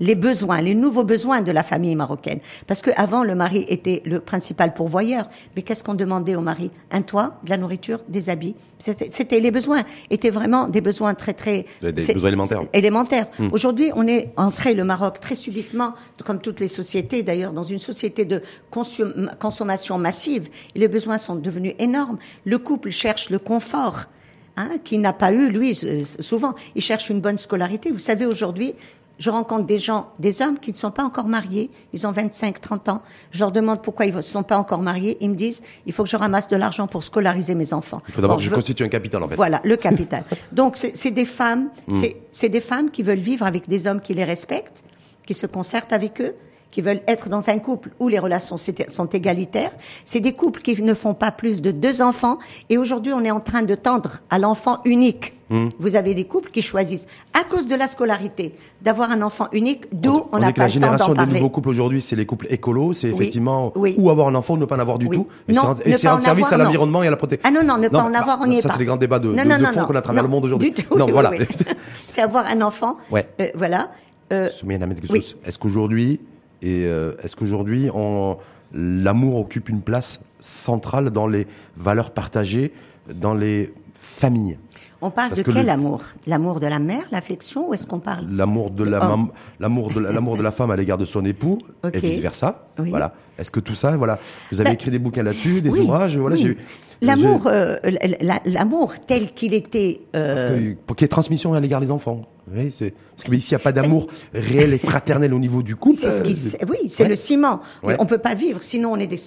les besoins, les nouveaux besoins de la famille marocaine. Parce que avant, le mari était le principal pourvoyeur. Mais qu'est-ce qu'on demandait au mari? Un toit, de la nourriture, des habits. C'était les besoins. étaient vraiment des besoins très très des besoins élémentaires. Élémentaires. Hmm. Aujourd'hui, on est entré le Maroc très subitement, comme toutes les sociétés d'ailleurs, dans une société de consommation massive. Et les besoins sont devenus énormes. Le couple cherche le confort. Hein, qui n'a pas eu, lui, souvent, il cherche une bonne scolarité. Vous savez, aujourd'hui, je rencontre des gens, des hommes qui ne sont pas encore mariés, ils ont 25, 30 ans. Je leur demande pourquoi ils ne sont pas encore mariés. Ils me disent, il faut que je ramasse de l'argent pour scolariser mes enfants. Il faut d'abord que je, constitue un capital, en fait. Voilà, le capital. [LAUGHS] Donc, c'est des femmes, hmm. c'est des femmes qui veulent vivre avec des hommes qui les respectent, qui se concertent avec eux, qui veulent être dans un couple où les relations sont égalitaires. C'est des couples qui ne font pas plus de deux enfants. Et aujourd'hui, on est en train de tendre à l'enfant unique. Hmm. Vous avez des couples qui choisissent, à cause de la scolarité, d'avoir un enfant unique, d'où on n'a pas la génération des nouveaux couples aujourd'hui, c'est les couples écolos, c'est effectivement ou avoir un enfant ou ne pas en avoir du tout. Et c'est un service à l'environnement et à la protection. Ah non, non, ne pas en avoir, on n'y est pas. Ça, c'est les grands débats de, fond qu'on a à travers le monde aujourd'hui. Non, voilà. c'est avoir un enfant. Ouais. Euh, voilà. Euh, Est-ce qu'aujourd'hui, et euh, est-ce qu'aujourd'hui, l'amour occupe une place centrale dans les valeurs partagées, dans les familles? On parle de quel amour? L'amour de la mère, l'affection, ou est-ce qu'on parle L'amour de, la l'amour de l'amour de la femme à l'égard de son époux et vice versa. Voilà. Est-ce que tout ça, voilà, vous avez bah, écrit des bouquins là-dessus, des ouvrages, voilà. L'amour, euh, l'amour tel qu'il était. Euh... Parce que, pour qu'il y ait transmission à l'égard des enfants. Oui, c'est parce que ici il n'y a pas d'amour réel et fraternel au niveau du couple. C'est ce qui, euh, oui, c'est le ciment. On On peut pas vivre sinon on est des,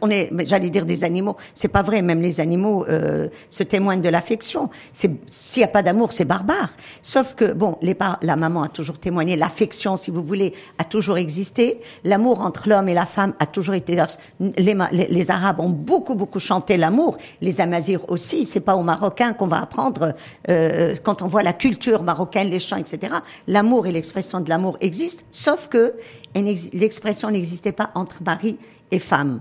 on est, j'allais dire des animaux. C'est pas vrai. Même les animaux euh, se témoignent de l'affection. C'est s'il n'y a pas d'amour, c'est barbare. Sauf que bon, les la maman a toujours témoigné, l'affection, si vous voulez, a toujours existé. L'amour entre l'homme et la femme a toujours été. Les, les, les Arabes ont beaucoup beaucoup chanté l'amour. Les Amazirs aussi. C'est pas aux Marocains qu'on va apprendre euh, quand on voit la culture marocaine les chants, etc. L'amour et l'expression de l'amour existent, sauf que l'expression n'existait pas entre mari et femme.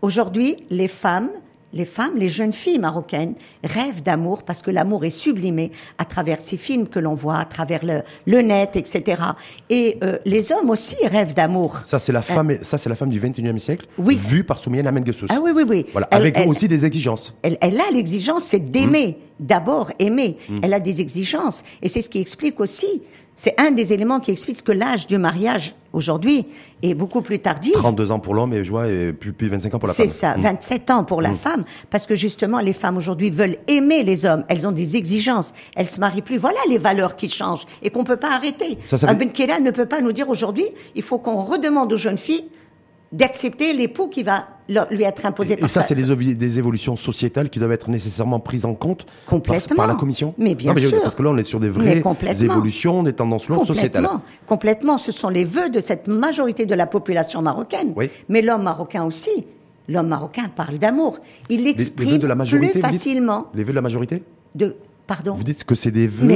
Aujourd'hui, les femmes les femmes, les jeunes filles marocaines rêvent d'amour parce que l'amour est sublimé à travers ces films que l'on voit, à travers le, le net, etc. Et euh, les hommes aussi rêvent d'amour. Ça c'est la euh, femme, ça c'est la femme du 21e siècle, oui. vue par Soumienne Amen Ah oui oui oui. Voilà, avec aussi des exigences. Elle, elle a l'exigence, c'est d'aimer, mmh. d'abord aimer. Mmh. Elle a des exigences et c'est ce qui explique aussi c'est un des éléments qui explique que l'âge du mariage aujourd'hui est beaucoup plus tardif. 32 ans pour l'homme et je vois et plus, plus 25 ans pour la femme. C'est ça, 27 mm. ans pour la mm. femme parce que justement les femmes aujourd'hui veulent aimer les hommes, elles ont des exigences, elles se marient plus. Voilà les valeurs qui changent et qu'on peut pas arrêter. Ça, ça ne peut pas nous dire aujourd'hui, il faut qu'on redemande aux jeunes filles d'accepter l'époux qui va lui être imposé par ça. Et ça, c'est des, des, évolutions sociétales qui doivent être nécessairement prises en compte Complètement. Par, la Commission Mais bien sûr. Parce que là, on est sur des vraies évolutions, des tendances lourdes sociétales. Complètement. Ce sont les vœux de cette majorité de la population marocaine. Oui. Mais l'homme marocain aussi. L'homme marocain parle d'amour. Il l'exprime plus facilement. les vœux de la majorité? De, Pardon. Vous dites que c'est des vœux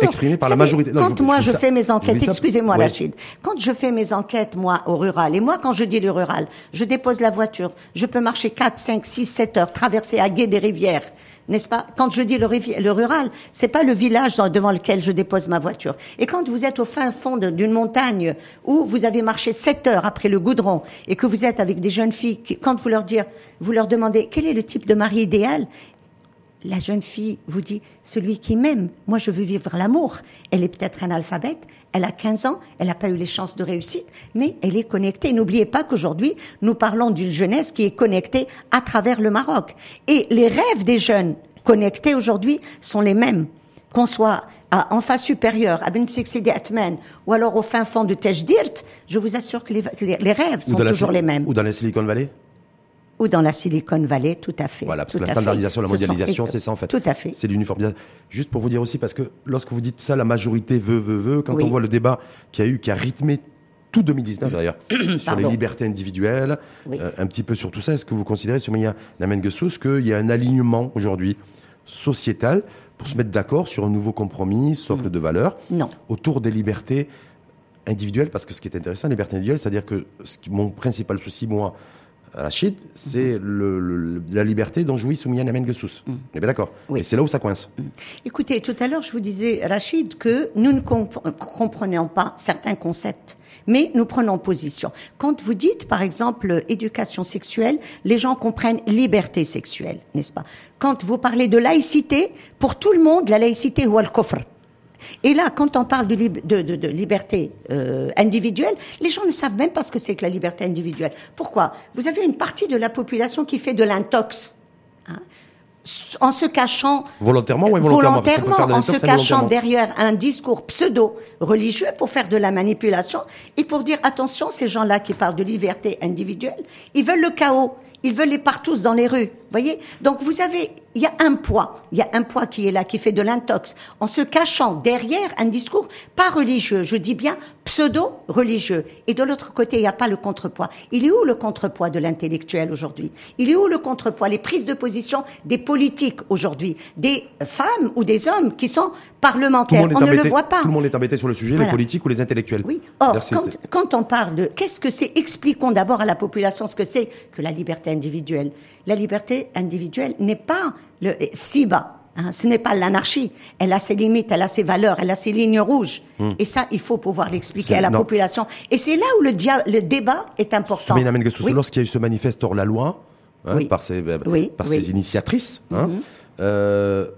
exprimés par la majorité. quand moi je, fais mes enquêtes, excusez-moi Rachid, quand je fais mes enquêtes moi au rural, et moi quand je dis le rural, je dépose la voiture, je peux marcher 4, 5, 6, 7 heures, traverser à gué des rivières, n'est-ce pas? Quand je dis le, le rural, c'est pas le village devant lequel je dépose ma voiture. Et quand vous êtes au fin fond d'une montagne où vous avez marché 7 heures après le goudron et que vous êtes avec des jeunes filles, qui, quand vous leur dire, vous leur demandez quel est le type de mari idéal, la jeune fille vous dit, celui qui m'aime, moi je veux vivre l'amour. Elle est peut-être analphabète, elle a 15 ans, elle n'a pas eu les chances de réussite, mais elle est connectée. N'oubliez pas qu'aujourd'hui, nous parlons d'une jeunesse qui est connectée à travers le Maroc. Et les rêves des jeunes connectés aujourd'hui sont les mêmes. Qu'on soit à, en face supérieure, à Ben Atman, ou alors au fin fond de Tejdirt, je vous assure que les, rêves sont toujours les mêmes. Ou dans la Silicon Valley? Ou dans la Silicon Valley, tout à fait. Voilà, parce que la standardisation, la mondialisation, c'est ça en fait. Tout à fait. C'est l'uniformisation. Juste pour vous dire aussi, parce que lorsque vous dites ça, la majorité veut, veut, veut, quand on voit le débat qui a eu, qui a rythmé tout 2019 d'ailleurs, [CLEARS THROAT] sur les libertés individuelles, euh, un petit peu sur tout ça, est-ce que vous considérez, sur Maya Namen Gessous, qu'il y a un alignement aujourd'hui sociétal pour se mettre d'accord sur un nouveau compromis, socle de valeurs, Non. autour des libertés individuelles, parce que ce qui est intéressant, les libertés individuelles, c'est-à-dire que ce qui, mon principal souci, moi, Chine, c'est le, le- la liberté dont jouit Soumian Amen Gessous. On est bien d'accord Oui. Et c'est là où ça coince. Écoutez, tout à l'heure, je vous disais, Rachid, que nous ne comp- comprenions pas certains concepts. Mais nous prenons position. Quand vous dites, par exemple, éducation sexuelle, les gens comprennent liberté sexuelle, n'est-ce pas? Quand vous parlez de laïcité, pour tout le monde, la laïcité ou le kofr. Et là, quand on parle de, lib- de, de- de liberté euh, individuelle, les gens ne savent même pas ce que c'est que la liberté individuelle. Pourquoi? Vous avez une partie de la population qui fait de l'intox. hein, en se cachant Volontairement ou involontairement? Parce qu'on peut volontairement, de en se cachant derrière un discours pseudo-religieux pour faire de la manipulation et pour dire attention, ces gens-là qui parlent de liberté individuelle, ils veulent le chaos, ils veulent les partous dans les rues. Voyez? Donc vous avez, il y a un poids, il y a un poids qui est là, qui fait de l'intox, en se cachant derrière un discours pas religieux, je dis bien pseudo-religieux. Et de l'autre côté, il n'y a pas le contrepoids. Il est où le contrepoids de l'intellectuel aujourd'hui? Il est où le contrepoids, les prises de position des politiques aujourd'hui, des femmes ou des hommes qui sont parlementaires On ne le voit pas. Tout le monde est embêté sur le sujet, Voilà. les politiques ou les intellectuels. Oui. Or, quand, quand on parle de qu'est-ce que c'est, expliquons d'abord à la population ce que c'est que la liberté individuelle. La liberté individuelle n'est pas le si bas. Hein, ce n'est pas l'anarchie. Elle a ses limites, elle a ses valeurs, elle a ses lignes rouges. Et ça, il faut pouvoir l'expliquer Hmm. À la non. population. Et c'est là où le, dia- le débat est important. Oui. lorsqu'il y a eu ce manifeste hors la loi, hein, Oui. par, ses, euh, Oui, par oui. Ses initiatrices, hein, euh,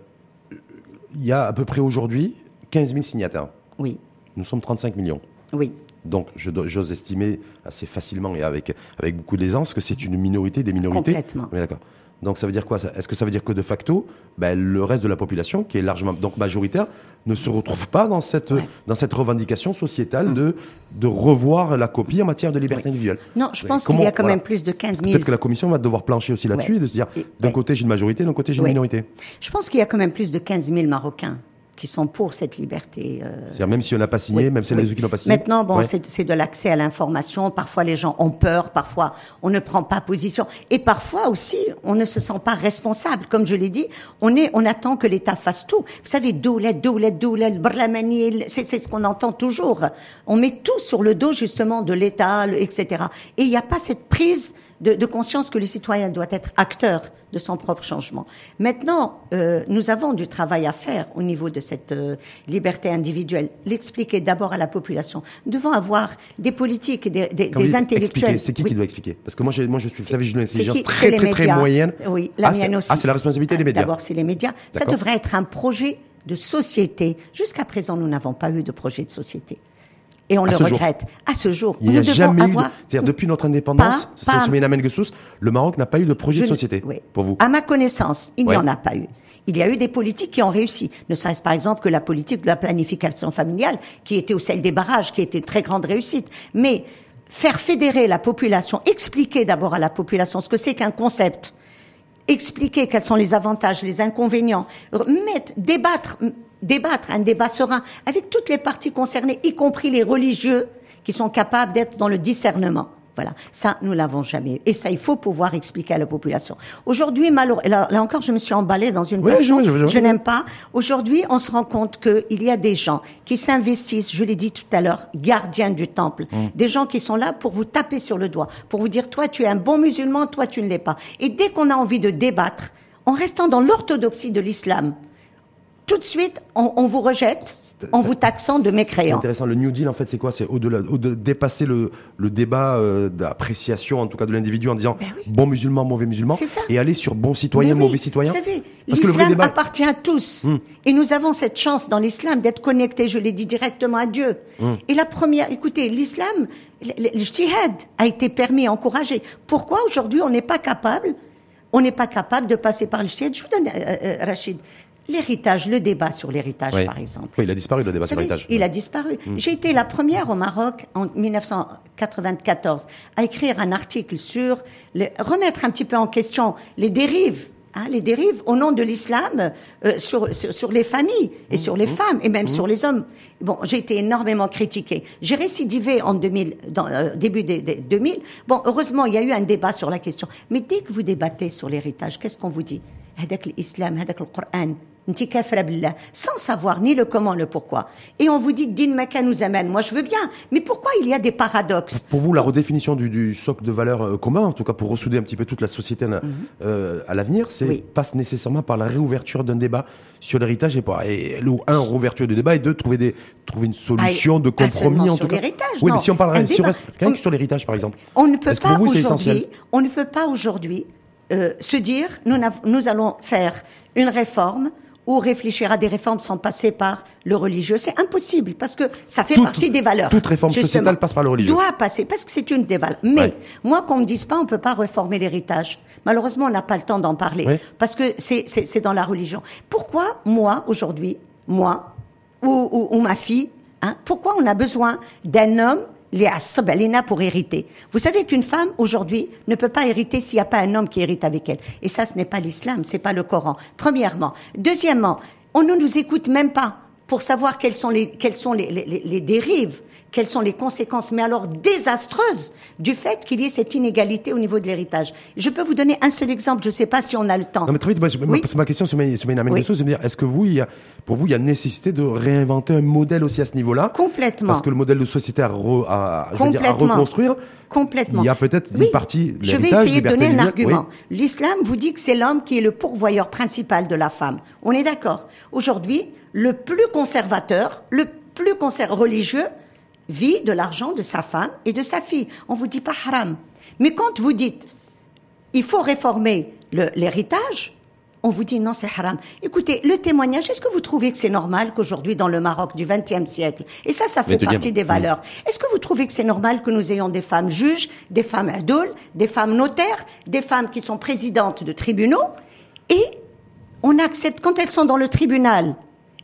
il y a à peu près aujourd'hui 15 000 signataires. Oui, Nous sommes 35 millions. oui. Donc, j'ose estimer assez facilement et avec, avec beaucoup d'aisance que c'est une minorité des minorités. Complètement. Oui, d'accord. Donc, ça veut dire quoi Est-ce que ça veut dire que de facto, ben, le reste de la population, qui est largement donc majoritaire, ne se retrouve pas dans cette, Ouais. dans cette revendication sociétale de, de revoir la copie en matière de liberté individuelle? Non, je pense qu'il y a quand voilà. même plus de 15 000. Peut-être que la commission va devoir plancher aussi là-dessus Ouais. et de se dire, d'un ouais. côté j'ai une majorité, d'un côté j'ai une minorité. Je pense qu'il y a quand même plus de 15 000 Marocains qui sont pour cette liberté. euh, C'est-à-dire même si on n'a pas signé, Oui, même si oui. qui n'ont pas signé. Maintenant, bon, Ouais. c'est de l'accès à l'information. Parfois, les gens ont peur. Parfois, on ne prend pas position. Et parfois aussi, on ne se sent pas responsable. Comme je l'ai dit, on est, on attend que l'État fasse tout. Vous savez, doulet, doulet, doulet, le brlamani, c'est c'est ce qu'on entend toujours. On met tout sur le dos, justement, de l'État, etc. Et il n'y a pas cette prise de, de conscience que le citoyen doit être acteur de son propre changement. Maintenant, euh, nous avons du travail à faire au niveau de cette euh, liberté individuelle. L'expliquer d'abord à la population. Nous devons avoir des politiques, des, des, des intellectuels. expliquer, C'est qui Oui. qui doit expliquer? Parce que moi, moi je suis, vous savez, j'ai une intelligence qui très très très moyenne. Oui, la ah, c'est- mienne aussi. Ah, c'est la responsabilité des médias. D'abord, c'est les médias. Ça devrait être un projet de société. Jusqu'à présent, nous n'avons pas eu de projet de société. Et on À le jour. regrette. À ce jour, Il n'y a jamais eu. de- C'est-à-dire depuis notre indépendance, Pas- pas- le Maroc n'a pas eu de projet de société oui. pour vous. À ma connaissance, il Ouais. n'y en a pas eu. Il y a eu des politiques qui ont réussi. Ne serait-ce par exemple que la politique de la planification familiale, qui était au sel des barrages, qui était une très grande réussite. Mais faire fédérer la population, expliquer d'abord à la population ce que c'est qu'un concept, expliquer quels sont les avantages, les inconvénients, mettre, débattre, débattre un débat serein avec toutes les parties concernées, y compris les religieux, qui sont capables d'être dans le discernement. Voilà, ça, nous l'avons jamais eu. Et ça, il faut pouvoir expliquer à la population. Aujourd'hui, malheureusement, là, encore, je me suis emballée dans une Oui, passion. je- je- je- je n'aime pas. Aujourd'hui, on se rend compte qu'il y a des gens qui s'investissent, je l'ai dit tout à l'heure, gardiens du temple. Mmh. Des gens qui sont là pour vous taper sur le doigt, pour vous dire, toi, tu es un bon musulman, toi, tu ne l'es pas. Et dès qu'on a envie de débattre, en restant dans l'orthodoxie de l'islam, tout de suite, on, on vous rejette en vous taxant de C'est mécréant. intéressant. Le New Deal, en fait, c'est quoi? C'est au-delà, au-delà- dépasser le, le débat euh, d'appréciation, en tout cas de l'individu, en disant Ben oui. bon musulman, mauvais musulman, C'est et aller sur bon citoyen, oui, mauvais citoyen. Vous savez, l'islam débat, Hmm. appartient à tous. Et nous avons cette chance dans l'islam d'être connectés, je l'ai dit directement à Dieu. Hmm. Et la première, écoutez, l'islam, le jihad a été permis, encouragé. Pourquoi aujourd'hui on n'est pas capable, on n'est pas capable de passer par le jihad? Je vous donne, euh, euh, Rachid, l'héritage, le débat sur l'héritage, Ouais. par exemple. Oui, il a disparu le débat Vous sur savez, l'héritage. Il a disparu. J'ai été la première au Maroc en 1994 à écrire un article sur le, remettre un petit peu en question les dérives. hein, les dérives au nom de l'islam euh, sur, sur, sur les familles et sur les femmes et même sur les hommes. Bon, j'ai été énormément critiquée. J'ai récidivé en 2000, dans, euh, début des, des 2000. Bon, heureusement, il y a eu un débat sur la question. Mais dès que vous débattez sur l'héritage, qu'est-ce qu'on vous dit هذاك الإسلام هذاك القرآن sans savoir ni le comment, le pourquoi. Et on vous dit, Din Mecca nous amène. Moi, je veux bien. Mais pourquoi il y a des paradoxes Pour vous, la redéfinition du, socle de valeurs euh, commun, en tout cas pour ressouder un petit peu toute la société mhm. euh, à l'avenir, c'est passe nécessairement par la réouverture d'un débat sur l'héritage et, et, un, réouverture du débat et deux, trouver, des, trouver une solution de compromis. en tout cas. l'héritage. Oui, mais si on parle si on sur l'héritage, par exemple. On ne peut pas aujourd'hui, on ne peut pas aujourd'hui euh, se dire, nous, nous allons faire une réforme ou réfléchir à des réformes sans passer par le religieux. C'est impossible parce que ça fait partie des valeurs. Toute réforme sociétale passe par le religieux. Doit passer parce que c'est une des valeurs. Mais moi, qu'on me dise pas, on peut pas réformer l'héritage. Malheureusement, on n'a pas le temps d'en parler parce que c'est dans la religion. Pourquoi moi aujourd'hui, moi ou, ou, ou ma fille, hein, pourquoi on a besoin d'un homme les pour hériter. Vous savez qu'une femme aujourd'hui ne peut pas hériter s'il n'y a pas un homme qui hérite avec elle. Et ça, ce n'est pas l'islam, c'est pas le Coran. Premièrement. Deuxièmement, on ne nous écoute même pas pour savoir quelles sont les, dérives quelles sont les conséquences, mais alors désastreuses, du fait qu'il y ait cette inégalité au niveau de l'héritage. Je peux vous donner un seul exemple, je ne sais pas si on a le temps. Non, mais très vite, moi, ma question sur mes, sur oui. c'est de dire, est-ce que vous, il y a, pour vous, il y a nécessité de réinventer un modèle aussi à ce niveau-là? Complètement. Parce que le modèle de société à, à, dire, à reconstruire, Complètement. Il y a peut-être une partie. Je vais essayer de donner un argument. L'islam vous dit que c'est l'homme qui est le pourvoyeur principal de la femme. On est d'accord. Aujourd'hui, le plus conservateur, le plus religieux, vit de l'argent de sa femme et de sa fille. On vous dit pas haram. Mais quand vous dites, il faut réformer l'héritage, on vous dit non, c'est haram. Écoutez, le témoignage, est-ce que vous trouvez que c'est normal qu'aujourd'hui, dans le Maroc du XXe siècle, et ça, ça fait partie des valeurs, est-ce que vous trouvez que c'est normal que nous ayons des femmes juges, des femmes adoules, des femmes notaires, des femmes qui sont présidentes de tribunaux, et on accepte, quand elles sont dans le tribunal,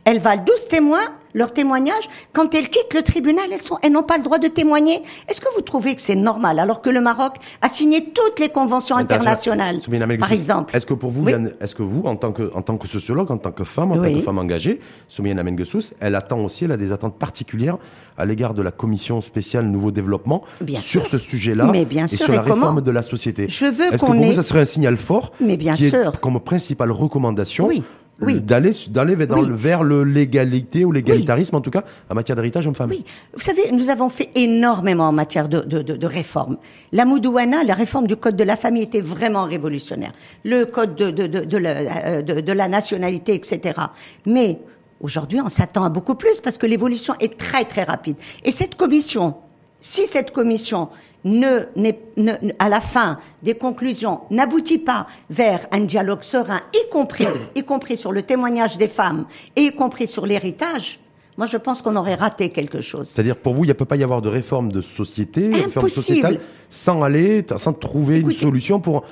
elles valent 12 témoins, leur témoignage, quand elles quittent le tribunal, elles, sont, elles n'ont pas le droit de témoigner. Est-ce que vous trouvez que c'est normal alors que le Maroc a signé toutes les conventions internationales, par exemple Est-ce que pour vous, est-ce que vous, en tant que, en tant que sociologue, en tant que femme, en tant que femme engagée, Soumia Namen elle attend aussi, elle a des attentes particulières à l'égard de la commission spéciale Nouveau Développement sur ce sujet-là et sur la réforme de la société. Je veux Est-ce que pour vous, ça serait un signal fort Mais bien sûr. comme principale recommandation oui. D'aller d'aller vers l'égalité ou l'égalitarisme en tout cas en matière d'héritage homme-femme. Oui, vous savez, nous avons fait énormément en matière de, de, de, de réforme. La Moudouana, la réforme du code de la famille était vraiment révolutionnaire. Le code de, de, de, la, euh, de, la nationalité, etc. Mais aujourd'hui, on s'attend à beaucoup plus parce que l'évolution est très très rapide. Et cette commission, si cette commission ne, ne, à la fin des conclusions n'aboutit pas vers un dialogue serein, y compris, y compris sur le témoignage des femmes et y compris sur l'héritage, moi, je pense qu'on aurait raté quelque chose. C'est-à-dire, pour vous, il ne peut pas y avoir de réforme de société, de réforme sociétale, sans aller, sans trouver une solution pour,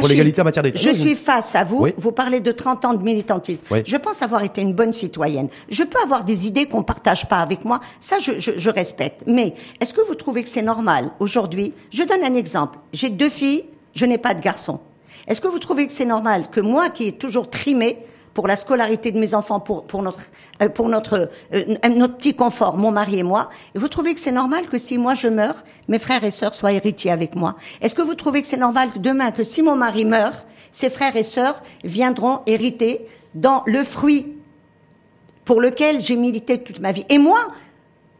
pour l'égalité en matière d'état. Je suis face à vous. Vous parlez de 30 ans de militantisme. Je pense avoir été une bonne citoyenne. Je peux avoir des idées qu'on partage pas avec moi. Ça, je, je, je respecte. Mais est-ce que vous trouvez que c'est normal aujourd'hui? Je donne un exemple. J'ai deux filles, je n'ai pas de garçon. Est-ce que vous trouvez que c'est normal que moi, qui ai toujours trimé, pour la scolarité de mes enfants, pour, pour notre, euh, pour notre, euh, notre petit confort, mon mari et moi. Et vous trouvez que c'est normal que si moi je meurs, mes frères et sœurs soient héritiers avec moi? Est-ce que vous trouvez que c'est normal que demain, que si mon mari meurt, ses frères et sœurs viendront hériter dans le fruit pour lequel j'ai milité toute ma vie? Et moi,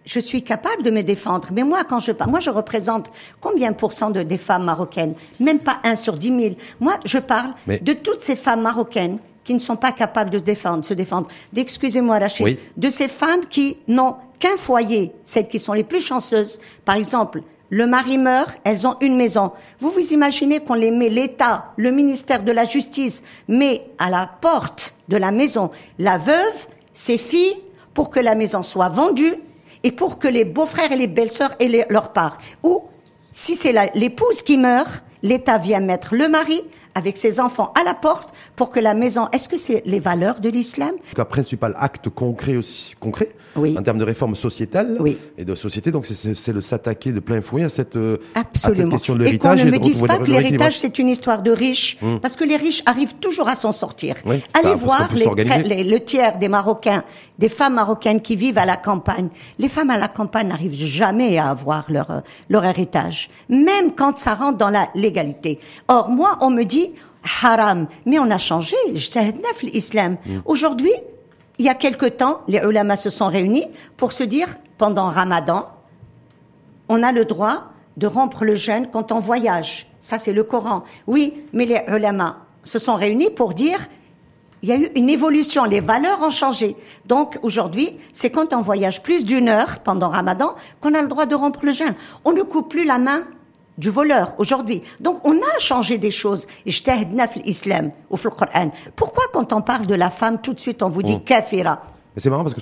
je suis capable de me défendre. Mais moi, quand je parle, moi, je représente combien pour cent de, des femmes marocaines? Même pas un sur dix mille. Moi, je parle de toutes ces femmes marocaines qui ne sont pas capables de défendre, se défendre, d'excusez-moi Rachid, de ces femmes qui n'ont qu'un foyer, celles qui sont les plus chanceuses. Par exemple, le mari meurt, elles ont une maison. Vous vous imaginez qu'on les met, l'État, le ministère de la Justice, met à la porte de la maison la veuve, ses filles, pour que la maison soit vendue et pour que les beaux-frères et les belles-sœurs aient leur part. Ou, si c'est l'épouse qui meurt, l'État vient mettre le mari, avec ses enfants à la porte pour que la maison. Est-ce que c'est les valeurs de l'islam? Le principal acte concret aussi concret oui. en termes de réforme sociétale oui. et de société. Donc c'est de s'attaquer de plein fouet à cette, euh, à cette question de l'héritage. Et qu'on ne me dise pas que l'héritage c'est une histoire de riches, hum. parce que les riches arrivent toujours à s'en sortir. Allez voir les, le tiers des Marocains, des femmes marocaines qui vivent à la campagne. Les femmes à la campagne n'arrivent jamais à avoir leur leur héritage, même quand ça rentre dans la légalité. Or moi, on me dit haram. Mais on a changé. l'islam. Mm. Aujourd'hui, il y a quelque temps, les ulama se sont réunis pour se dire, pendant Ramadan, on a le droit de rompre le jeûne quand on voyage. Ça, c'est le Coran. Oui, mais les ulama se sont réunis pour dire, il y a eu une évolution, les valeurs ont changé. Donc aujourd'hui, c'est quand on voyage plus d'une heure pendant Ramadan qu'on a le droit de rompre le jeûne. On ne coupe plus la main du voleur aujourd'hui. Donc on a changé des choses. l'islam au Coran. Pourquoi quand on parle de la femme, tout de suite on vous dit mm. kafira? C'est marrant parce que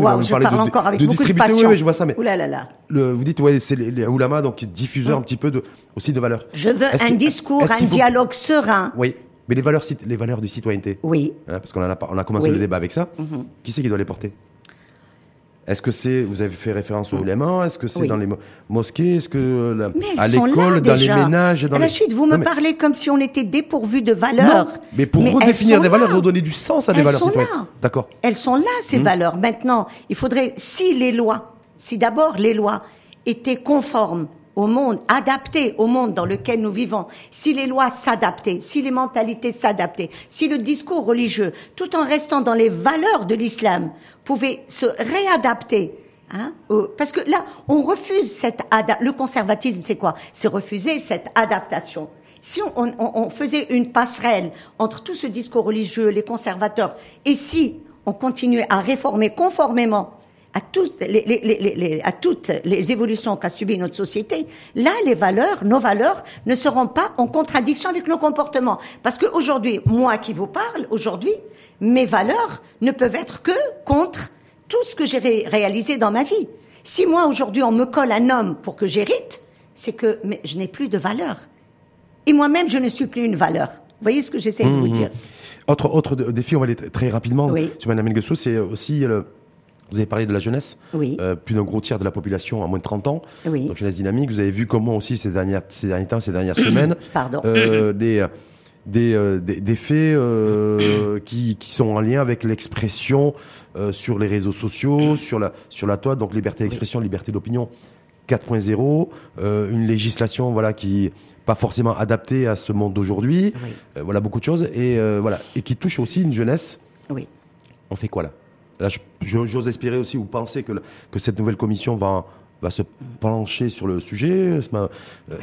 wow, vous parle de, encore avec de beaucoup de passion. Oui, je vois ça, mais là là. Le, vous dites ouais, c'est les, les ulama donc diffuseurs mm. un petit peu de aussi de valeurs. Je veux un discours, un dialogue serein. Oui, mais les valeurs, les valeurs de citoyenneté. Oui. Hein, parce qu'on a, on a commencé le débat avec ça. Mm-hmm. Qui c'est qui doit les porter? Est-ce que c'est, vous avez fait référence aux oulémas Est-ce que c'est dans les mosquées Est-ce que euh, à l'école, dans les ménages dans À la suite, vous me parlez comme si on était dépourvu de valeurs. Non, mais pour redéfinir des valeurs, redonner du sens à des elles valeurs sont Là. D'accord. Elles sont là, ces hmm. valeurs. Maintenant, il faudrait, si les lois, si d'abord les lois étaient conformes au monde, adaptées au monde dans lequel nous vivons, si les lois s'adaptaient, si les mentalités s'adaptaient, si le discours religieux, tout en restant dans les valeurs de l'islam, pouvait se réadapter Hein, parce que là, on refuse cette le conservatisme, c'est quoi? C'est refuser cette adaptation. Si on, on, on, faisait une passerelle entre tout ce discours religieux, les conservateurs, et si on continuait à réformer conformément à toutes les, les, les, à toutes les évolutions qu'a subi notre société, là, les valeurs, nos valeurs, ne seront pas en contradiction avec nos comportements. Parce qu'aujourd'hui, moi qui vous parle, aujourd'hui, mes valeurs ne peuvent être que contre tout ce que j'ai réalisé dans ma vie. Si moi, aujourd'hui, on me colle un homme pour que j'hérite, c'est que mais je n'ai plus de valeur. Et moi-même, je ne suis plus une valeur. Vous voyez ce que j'essaie de vous mmh, mmh. dire? Autre, autre défi, on va aller très rapidement oui. sur Madame c'est aussi le, vous avez parlé de la jeunesse. Oui. Euh, plus d'un gros tiers de la population à moins de 30 ans. Oui. Donc jeunesse dynamique. Vous avez vu comment aussi ces, dernières, ces derniers temps, ces dernières semaines, [COUGHS] Pardon. Euh, des, des, euh, des, des, faits [COUGHS] qui, qui sont en lien avec l'expression sur les réseaux sociaux, sur la, sur la toile, donc liberté d'expression, liberté d'opinion 4.0, une législation voilà qui pas forcément adaptée à ce monde d'aujourd'hui, voilà beaucoup de choses et voilà et qui touche aussi une jeunesse. Oui. On fait quoi là? Là, j'ose espérer aussi ou penser que, que cette nouvelle commission va, va se pencher sur le sujet. Euh,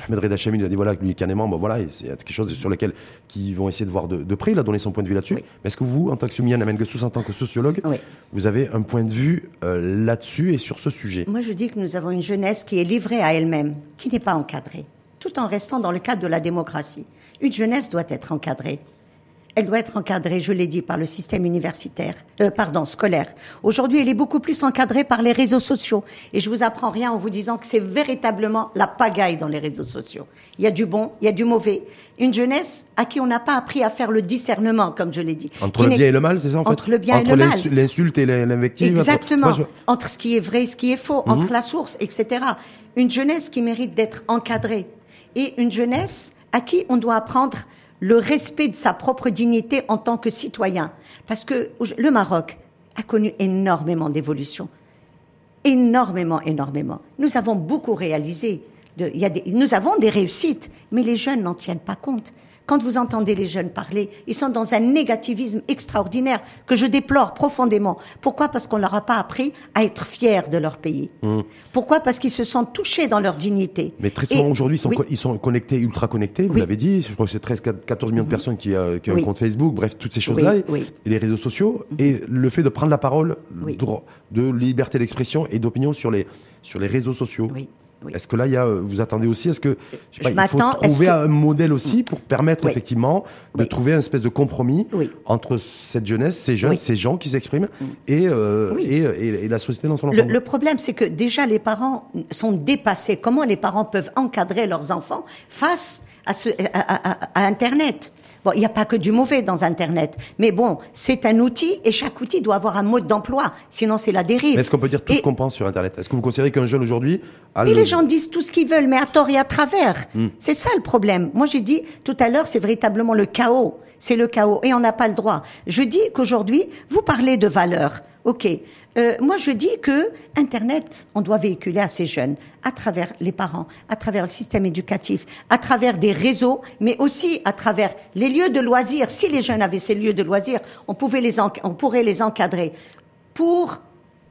Ahmed Reda Chami a dit voilà, lui, carrément, bon, voilà, c'est quelque chose sur lequel ils vont essayer de voir de, près. Il a donné son point de vue là-dessus. Mais est-ce que vous, en tant que Soumiane Amengessous, en tant que sociologue, vous avez un point de vue euh, là-dessus et sur ce sujet? Moi, je dis que nous avons une jeunesse qui est livrée à elle-même, qui n'est pas encadrée, tout en restant dans le cadre de la démocratie. Une jeunesse doit être encadrée. Elle doit être encadrée, je l'ai dit, par le système universitaire, euh, pardon, scolaire. Aujourd'hui, elle est beaucoup plus encadrée par les réseaux sociaux. Et je vous apprends rien en vous disant que c'est véritablement la pagaille dans les réseaux sociaux. Il y a du bon, il y a du mauvais. Une jeunesse à qui on n'a pas appris à faire le discernement, comme je l'ai dit. Entre le bien et le mal, c'est ça en fait Entre le bien et le mal. Entre l'insulte et l'invective. Exactement. Entre ce qui est vrai et ce qui est faux, entre mhm. la source, etc. Une jeunesse qui mérite d'être encadrée. Et une jeunesse à qui on doit apprendre le respect de sa propre dignité en tant que citoyen. Parce que le Maroc a connu énormément d'évolutions. Énormément, énormément. Nous avons beaucoup réalisé. Nous avons des réussites, mais les jeunes n'en tiennent pas compte. Quand vous entendez les jeunes parler, ils sont dans un négativisme extraordinaire que je déplore profondément. Pourquoi? Parce qu'on leur a pas appris à être fiers de leur pays. Mmh. Pourquoi? Parce qu'ils se sentent touchés dans leur dignité. Mais très souvent aujourd'hui, ils, sont ils sont connectés, ultra connectés, vous l'avez dit, je crois que c'est 13, 14 millions de mmh. personnes qui, euh, qui ont un compte Facebook, bref, toutes ces choses-là, et les réseaux sociaux, mmh. et le fait de prendre la parole, de liberté d'expression et d'opinion sur les, sur les réseaux sociaux. Est-ce que là, il y a, vous attendez aussi Est-ce que je sais pas, il faut trouver un modèle aussi pour permettre effectivement de trouver un espèce de compromis entre cette jeunesse, ces jeunes, ces gens qui s'expriment mm. euh, et, et, et, la société dans son ensemble. le, le, problème, c'est que déjà les parents sont dépassés. Comment les parents peuvent encadrer leurs enfants face à, ce, à, à, à Internet? Bon, il n'y a pas que du mauvais dans Internet, mais bon, c'est un outil et chaque outil doit avoir un mode d'emploi, sinon c'est la dérive. Est-ce qu'on peut dire tout ce qu'on pense sur Internet? Est-ce que vous considérez qu'un jeune aujourd'hui a Et les gens disent tout ce qu'ils veulent, mais à tort et à travers. Hmm. C'est ça le problème. Moi, j'ai dit tout à l'heure, c'est véritablement le chaos. C'est le chaos et on n'a pas le droit. Je dis qu'aujourd'hui, vous parlez de valeurs. Ok, Euh, moi, je dis que Internet, on doit véhiculer à ces jeunes, à travers les parents, à travers le système éducatif, à travers des réseaux, mais aussi à travers les lieux de loisirs. Si les jeunes avaient ces lieux de loisirs, on, pouvait les on pourrait les encadrer pour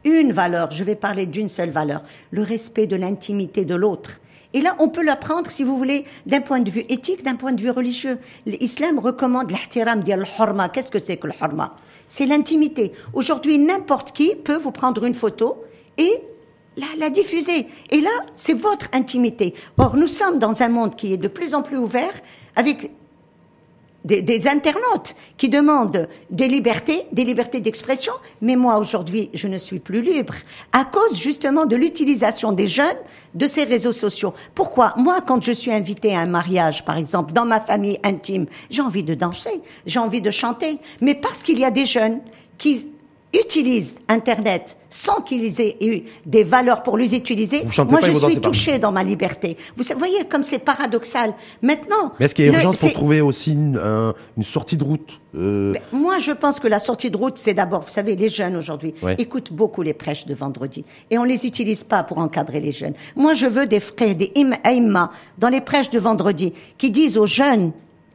une valeur. Je vais parler d'une seule valeur, le respect de l'intimité de l'autre. Et là, on peut l'apprendre, si vous voulez, d'un point de vue éthique, d'un point de vue religieux. L'islam recommande l'ihtiram, dire le horma. Qu'est-ce que c'est que le horma? C'est l'intimité. Aujourd'hui, n'importe qui peut vous prendre une photo et la, diffuser. Et là, c'est votre intimité. Or, nous sommes dans un monde qui est de plus en plus ouvert, avec des, internautes qui demandent des libertés, des libertés d'expression, mais moi aujourd'hui je ne suis plus libre à cause justement de l'utilisation des jeunes de ces réseaux sociaux. Pourquoi Moi quand je suis invitée à un mariage par exemple dans ma famille intime, j'ai envie de danser, j'ai envie de chanter, mais parce qu'il y a des jeunes qui utilisent Internet sans qu'ils aient eu des valeurs pour les utiliser, moi je suis touchée dans ma liberté. Vous voyez comme c'est paradoxal. Maintenant, mais est-ce qu'il y a urgence pour trouver aussi une, une sortie de route euh... Moi, je pense que la sortie de route, c'est d'abord, vous savez, les jeunes aujourd'hui écoutent beaucoup les prêches de vendredi et on les utilise pas pour encadrer les jeunes. Moi, je veux des frères, des imams dans les prêches de vendredi qui disent aux jeunes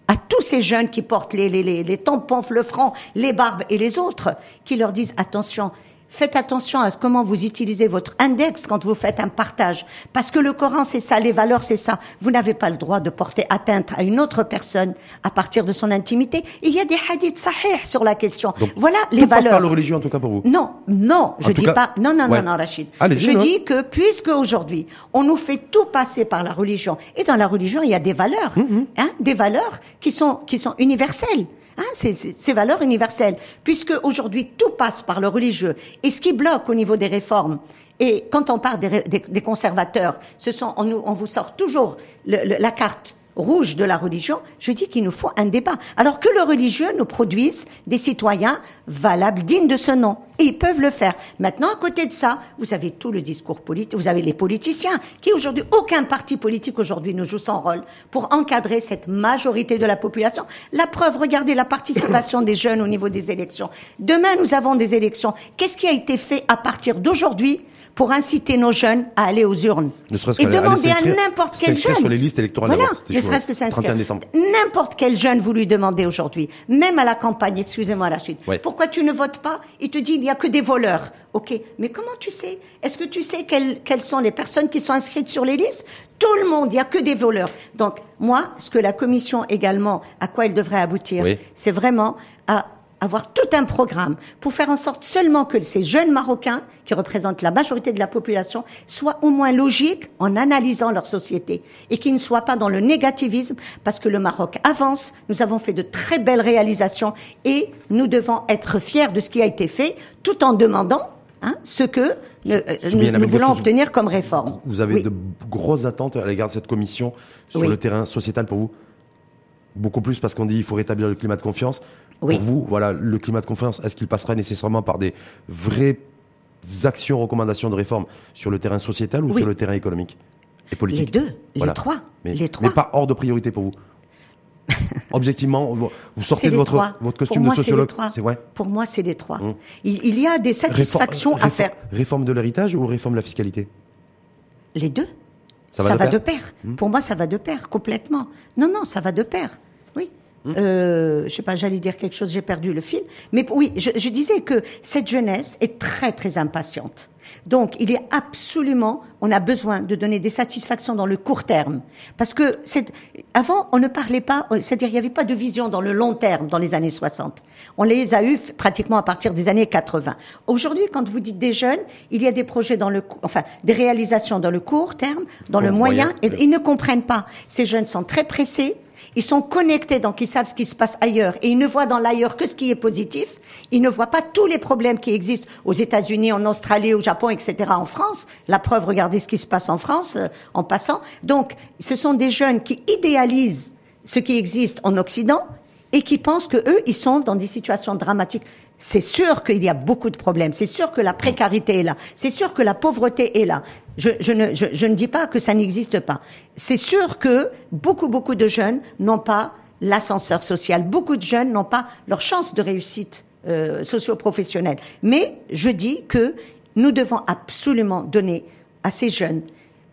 à tous ces jeunes qui portent les, les, les, les tampons, le front, les barbes et les autres, qui leur disent attention, Faites attention à comment vous utilisez votre index quand vous faites un partage. Parce que le Coran, c'est ça, les valeurs, c'est ça. Vous n'avez pas le droit de porter atteinte à une autre personne à partir de son intimité. il y a des hadiths sahih sur la question. voilà les valeurs. Passe par la religion, en tout cas pour vous. Non, non, je dis pas. Non, non, non, non, Rachid. je dis que puisque aujourd'hui, on nous fait tout passer par la religion, et dans la religion, il y a des valeurs, mm-hmm. hein, des valeurs qui sont qui sont universelles. Hein, ces valeurs universelles, puisque aujourd'hui tout passe par le religieux. Et ce qui bloque au niveau des réformes, et quand on parle des, des, conservateurs, ce sont, on, on, vous sort toujours la carte rouge de la religion, je dis qu'il nous faut un débat. Alors que le religieux nous produise des citoyens valables, dignes de ce nom. Et ils peuvent le faire. Maintenant, à côté de ça, vous avez tout le discours politique, vous avez les politiciens, qui aujourd'hui, aucun parti politique aujourd'hui ne joue son rôle pour encadrer cette majorité de la population. La preuve, regardez la participation des jeunes au niveau des élections. Demain, nous avons des élections. Qu'est-ce qui a été fait à partir d'aujourd'hui pour inciter nos jeunes à aller aux urnes. et demander à, n'importe quel jeune. sur les listes électorales. Voilà, ne serait-ce que s'inscrire. N'importe quel jeune vous lui demandez aujourd'hui, même à la campagne, excusez-moi Rachid, pourquoi tu ne votes pas Il te dit il n'y a que des voleurs. Ok, mais comment tu sais? Est-ce que tu sais quelles, quelles sont les personnes qui sont inscrites sur les listes? Tout le monde, il n'y a que des voleurs. Donc moi, ce que la commission également, à quoi elle devrait aboutir, c'est vraiment à avoir tout un programme pour faire en sorte seulement que ces jeunes Marocains, qui représentent la majorité de la population, soient au moins logiques en analysant leur société et qu'ils ne soient pas dans le négativisme parce que le Maroc avance, nous avons fait de très belles réalisations et nous devons être fiers de ce qui a été fait tout en demandant Hein, ce que euh, nous, voulons obtenir comme réforme. Vous avez de grosses attentes à l'égard de cette commission sur le terrain sociétal pour vous? Beaucoup plus parce qu'on dit il faut rétablir le climat de confiance. Pour vous, voilà, le climat de confiance, est-ce qu'il passera nécessairement par des vraies actions, recommandations de réforme sur le terrain sociétal ou sur le terrain économique et politique Les deux, les trois. Mais, les trois. mais pas hors de priorité pour vous [LAUGHS] Objectivement, vous sortez de votre, votre costume de sociologue. C'est vrai. Pour moi, c'est les trois. Hum. Il, y a des satisfactions à faire. Réforme de l'héritage ou réforme de la fiscalité? Les deux. Ça va, de, pair. Hum. Pour moi, ça va de pair, complètement. Non, non, ça va de pair. Oui. Hum. Euh, je sais pas, j'allais dire quelque chose, j'ai perdu le fil. Mais oui, je, je, disais que cette jeunesse est très très impatiente. Donc, il est absolument, on a besoin de donner des satisfactions dans le court terme, parce que c'est, avant, on ne parlait pas, c'est-à-dire il n'y avait pas de vision dans le long terme dans les années 60. On les a eu pratiquement à partir des années 80. Aujourd'hui, quand vous dites des jeunes, il y a des projets dans le, enfin, des réalisations dans le court terme, dans le moyen, et ils ne comprennent pas. Ces jeunes sont très pressés, ils sont connectés, donc ils savent ce qui se passe ailleurs. Et ils ne voient dans l'ailleurs que ce qui est positif. Ils ne voient pas tous les problèmes qui existent aux États-Unis, en Australie, au Japon, etc., en France. La preuve, regardez ce qui se passe en France, euh, en passant. Donc, ce sont des jeunes qui idéalisent ce qui existe en Occident et qui pensent que eux, ils sont dans des situations dramatiques. C'est sûr qu'il y a beaucoup de problèmes. C'est sûr que la précarité est là. C'est sûr que la pauvreté est là. Je, je, ne, je, je ne dis pas que ça n'existe pas. C'est sûr que beaucoup, beaucoup de jeunes n'ont pas l'ascenseur social. Beaucoup de jeunes n'ont pas leur chance de réussite euh, socio-professionnelle. Mais je dis que nous devons absolument donner à ces jeunes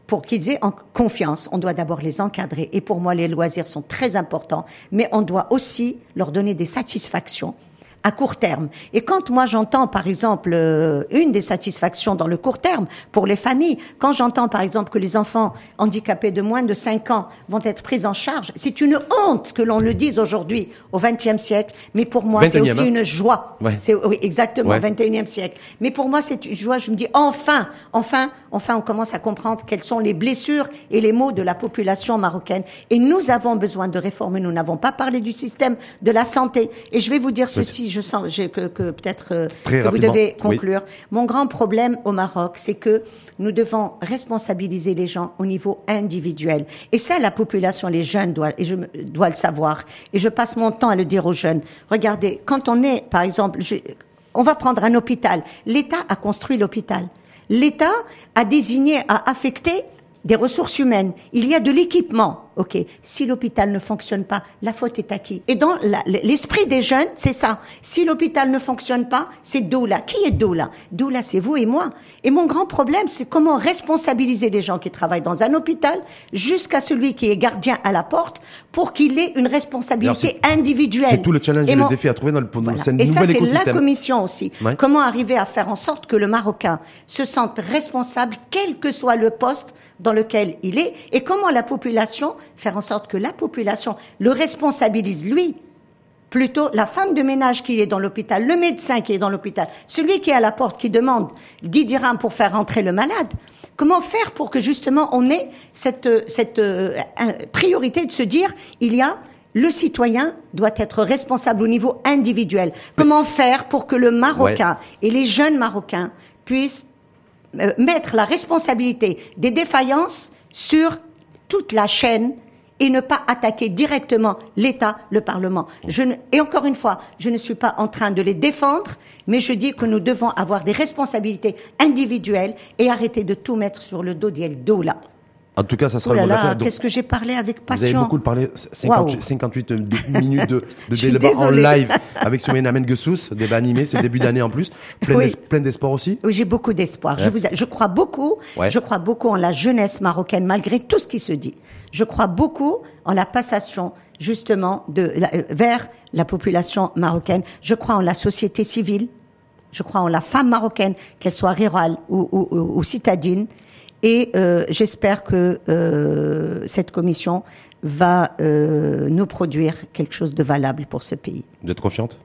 pour qu'ils aient en confiance, on doit d'abord les encadrer. Et pour moi, les loisirs sont très importants, mais on doit aussi leur donner des satisfactions à court terme. Et quand moi j'entends par exemple euh, une des satisfactions dans le court terme pour les familles, quand j'entends par exemple que les enfants handicapés de moins de 5 ans vont être pris en charge, c'est une honte que l'on le dise aujourd'hui au XXe siècle, mais pour moi c'est aussi hein. une joie. C'est oui exactement ouais. 21e siècle. Mais pour moi c'est une joie, je me dis enfin, enfin, enfin on commence à comprendre quelles sont les blessures et les maux de la population marocaine et nous avons besoin de réformer, nous n'avons pas parlé du système de la santé et je vais vous dire ceci je sens que, que peut-être euh, que vous devez conclure. Mon grand problème au Maroc, c'est que nous devons responsabiliser les gens au niveau individuel. Et ça, la population, les jeunes doivent, et je dois le savoir. Et je passe mon temps à le dire aux jeunes. Regardez, quand on est, par exemple, on va prendre un hôpital. L'État a construit l'hôpital. L'État a désigné, a affecté des ressources humaines. Il y a de l'équipement. Ok, si l'hôpital ne fonctionne pas, la faute est à qui? Et dans l'esprit des jeunes, c'est ça. Si l'hôpital ne fonctionne pas, c'est Doula. Qui est Doula Doula, c'est vous et moi. Et mon grand problème, c'est comment responsabiliser les gens qui travaillent dans un hôpital jusqu'à celui qui est gardien à la porte pour qu'il ait une responsabilité individuelle. C'est tout le challenge et, le défi à trouver dans le voilà. Et ça, c'est la commission aussi. Comment arriver à faire en sorte que le Marocain se sente responsable, quel que soit le poste dans lequel il est, et comment la population faire en sorte que la population le responsabilise lui, plutôt la femme de ménage qui est dans l'hôpital, le médecin qui est dans l'hôpital, celui qui est à la porte qui demande 10 dirhams pour faire rentrer le malade. Comment faire pour que justement on ait cette, cette euh, priorité de se dire il y a le citoyen doit être responsable au niveau individuel. Comment faire pour que le Marocain et les jeunes Marocains puissent euh, mettre la responsabilité des défaillances sur toute la chaîne et ne pas attaquer directement l'État, le Parlement. Et encore une fois, je ne suis pas en train de les défendre, mais je dis que nous devons avoir des responsabilités individuelles et arrêter de tout mettre sur le dos d'El Dola. En tout cas, ça sera oh là le Qu'est-ce que j'ai parlé avec passion Vous avez beaucoup parlé, 58 [LAUGHS] minutes de, de débat en live [LAUGHS] avec Soumen Amen Gessous, débat animé, c'est début d'année en plus. Plein d'espoir aussi Oui, j'ai beaucoup d'espoir. Je, vous, je crois beaucoup, je crois beaucoup en la jeunesse marocaine, malgré tout ce qui se dit. Je crois beaucoup en la passation, justement, de, euh, vers la population marocaine. Je crois en la société civile. Je crois en la femme marocaine, qu'elle soit rurale ou, ou, ou citadine. Et euh, j'espère que euh, cette commission va euh, nous produire quelque chose de valable pour ce pays. Vous êtes confiante?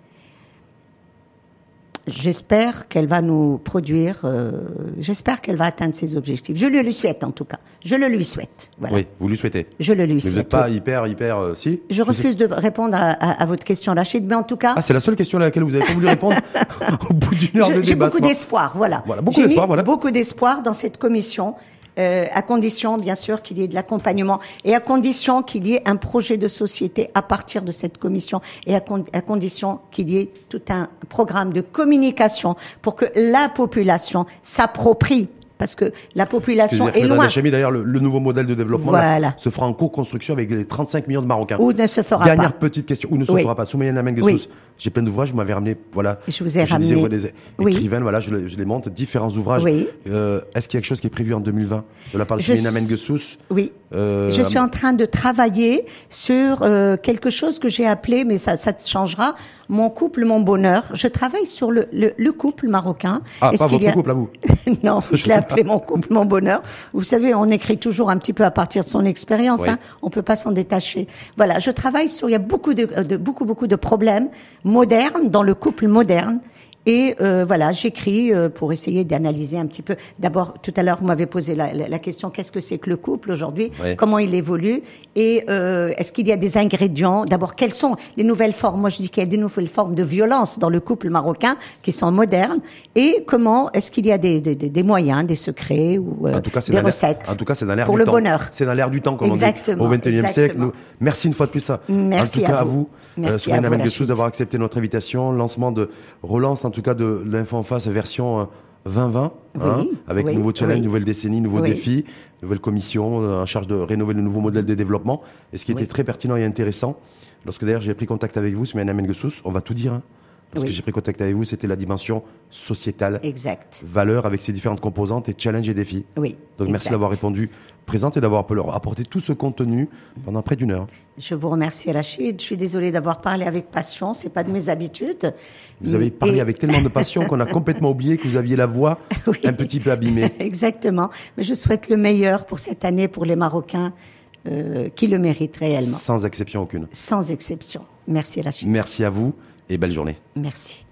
J'espère qu'elle va nous produire, euh, j'espère qu'elle va atteindre ses objectifs. Je le lui souhaite en tout cas. Je le lui souhaite. Voilà. Oui, vous lui souhaitez. Je le lui souhaite. Vous n'êtes pas hyper, hyper, euh, si Je refuse de répondre à, à, à, votre question, Rachid, mais en tout cas. Ah, c'est la seule question à laquelle vous avez pas voulu répondre [LAUGHS] au bout d'une heure de débat. J'ai beaucoup d'espoir, voilà. Voilà, beaucoup d'espoir, voilà. Beaucoup d'espoir dans cette commission euh, à condition bien sûr qu'il y ait de l'accompagnement et à condition qu'il y ait un projet de société à partir de cette commission et à, à condition qu'il y ait tout un programme de communication pour que la population s'approprie parce que la population est loin. D'ailleurs, le, le, nouveau modèle de développement là, se fera en co-construction avec les 35 millions de Marocains. Ou ne se fera Dernière pas. petite question. Ou ne se oui. fera pas. Mengesous, oui. j'ai plein d'ouvrages. Vous m'avez ramené, voilà. Je vous ai ramené. Disais, des oui. écrivaines, voilà, je, je, les monte, différents ouvrages. Oui. Euh, Est-ce qu'il y a quelque chose qui est prévu en 2020 de la part de Soumayana Mengesous Oui. Euh, je suis en train de travailler sur euh, quelque chose que j'ai appelé, mais ça, ça changera, mon couple, mon bonheur. Je travaille sur le, le, le couple marocain. Ah, pas votre a... couple à vous [LAUGHS] Non, [LAUGHS] je l'ai appelé mon couple, mon bonheur. Vous savez, on écrit toujours un petit peu à partir de son expérience. Oui. Hein. On peut pas s'en détacher. Voilà, je travaille sur. Il y a beaucoup de, de beaucoup beaucoup de problèmes modernes dans le couple moderne et euh, voilà, j'écris euh, pour essayer d'analyser un petit peu. D'abord, tout à l'heure, vous m'avez posé la, la, la question qu'est-ce que c'est que le couple aujourd'hui? Oui. Comment il évolue? Et euh, est-ce qu'il y a des ingrédients? D'abord, quelles sont les nouvelles formes? Moi, je dis qu'il y a des nouvelles formes de violence dans le couple marocain qui sont modernes. Et comment est-ce qu'il y a des, des, des, moyens, des secrets ou en tout cas, des recettes En tout cas, c'est dans l'air pour du le temps. bonheur. C'est dans l'air du temps, comme exactement, on dit, au XXIe siècle. Nous, merci une fois de plus ça. Merci en tout cas, à vous. Merci euh, à vous, d'avoir accepté notre invitation, lancement de relance, en tout cas, de l'info en face version 2020, oui, hein, avec oui, nouveau challenge, oui. nouvelle décennie, nouveaux défis, nouvelle commission euh, en charge de rénover le nouveau modèle de développement. Et ce qui était très pertinent et intéressant, lorsque d'ailleurs j'ai pris contact avec vous, Soumiane Amengessous, on va tout dire. Hein. parce que j'ai pris contact avec vous, c'était la dimension sociétale. Exact. Valeur avec ses différentes composantes et challenges et défis. Oui. Donc merci d'avoir répondu présente et d'avoir apporté tout ce contenu pendant près d'une heure. Je vous remercie Rachid. Je suis désolée d'avoir parlé avec passion, c'est pas de mes habitudes. Vous avez parlé avec tellement de passion qu'on a complètement oublié que vous aviez la voix [LAUGHS] un petit peu abîmée. Exactement. Mais je souhaite le meilleur pour cette année pour les Marocains euh, qui le méritent réellement. Sans exception aucune. Sans exception. Merci Rachid. Merci à vous et belle journée. Merci.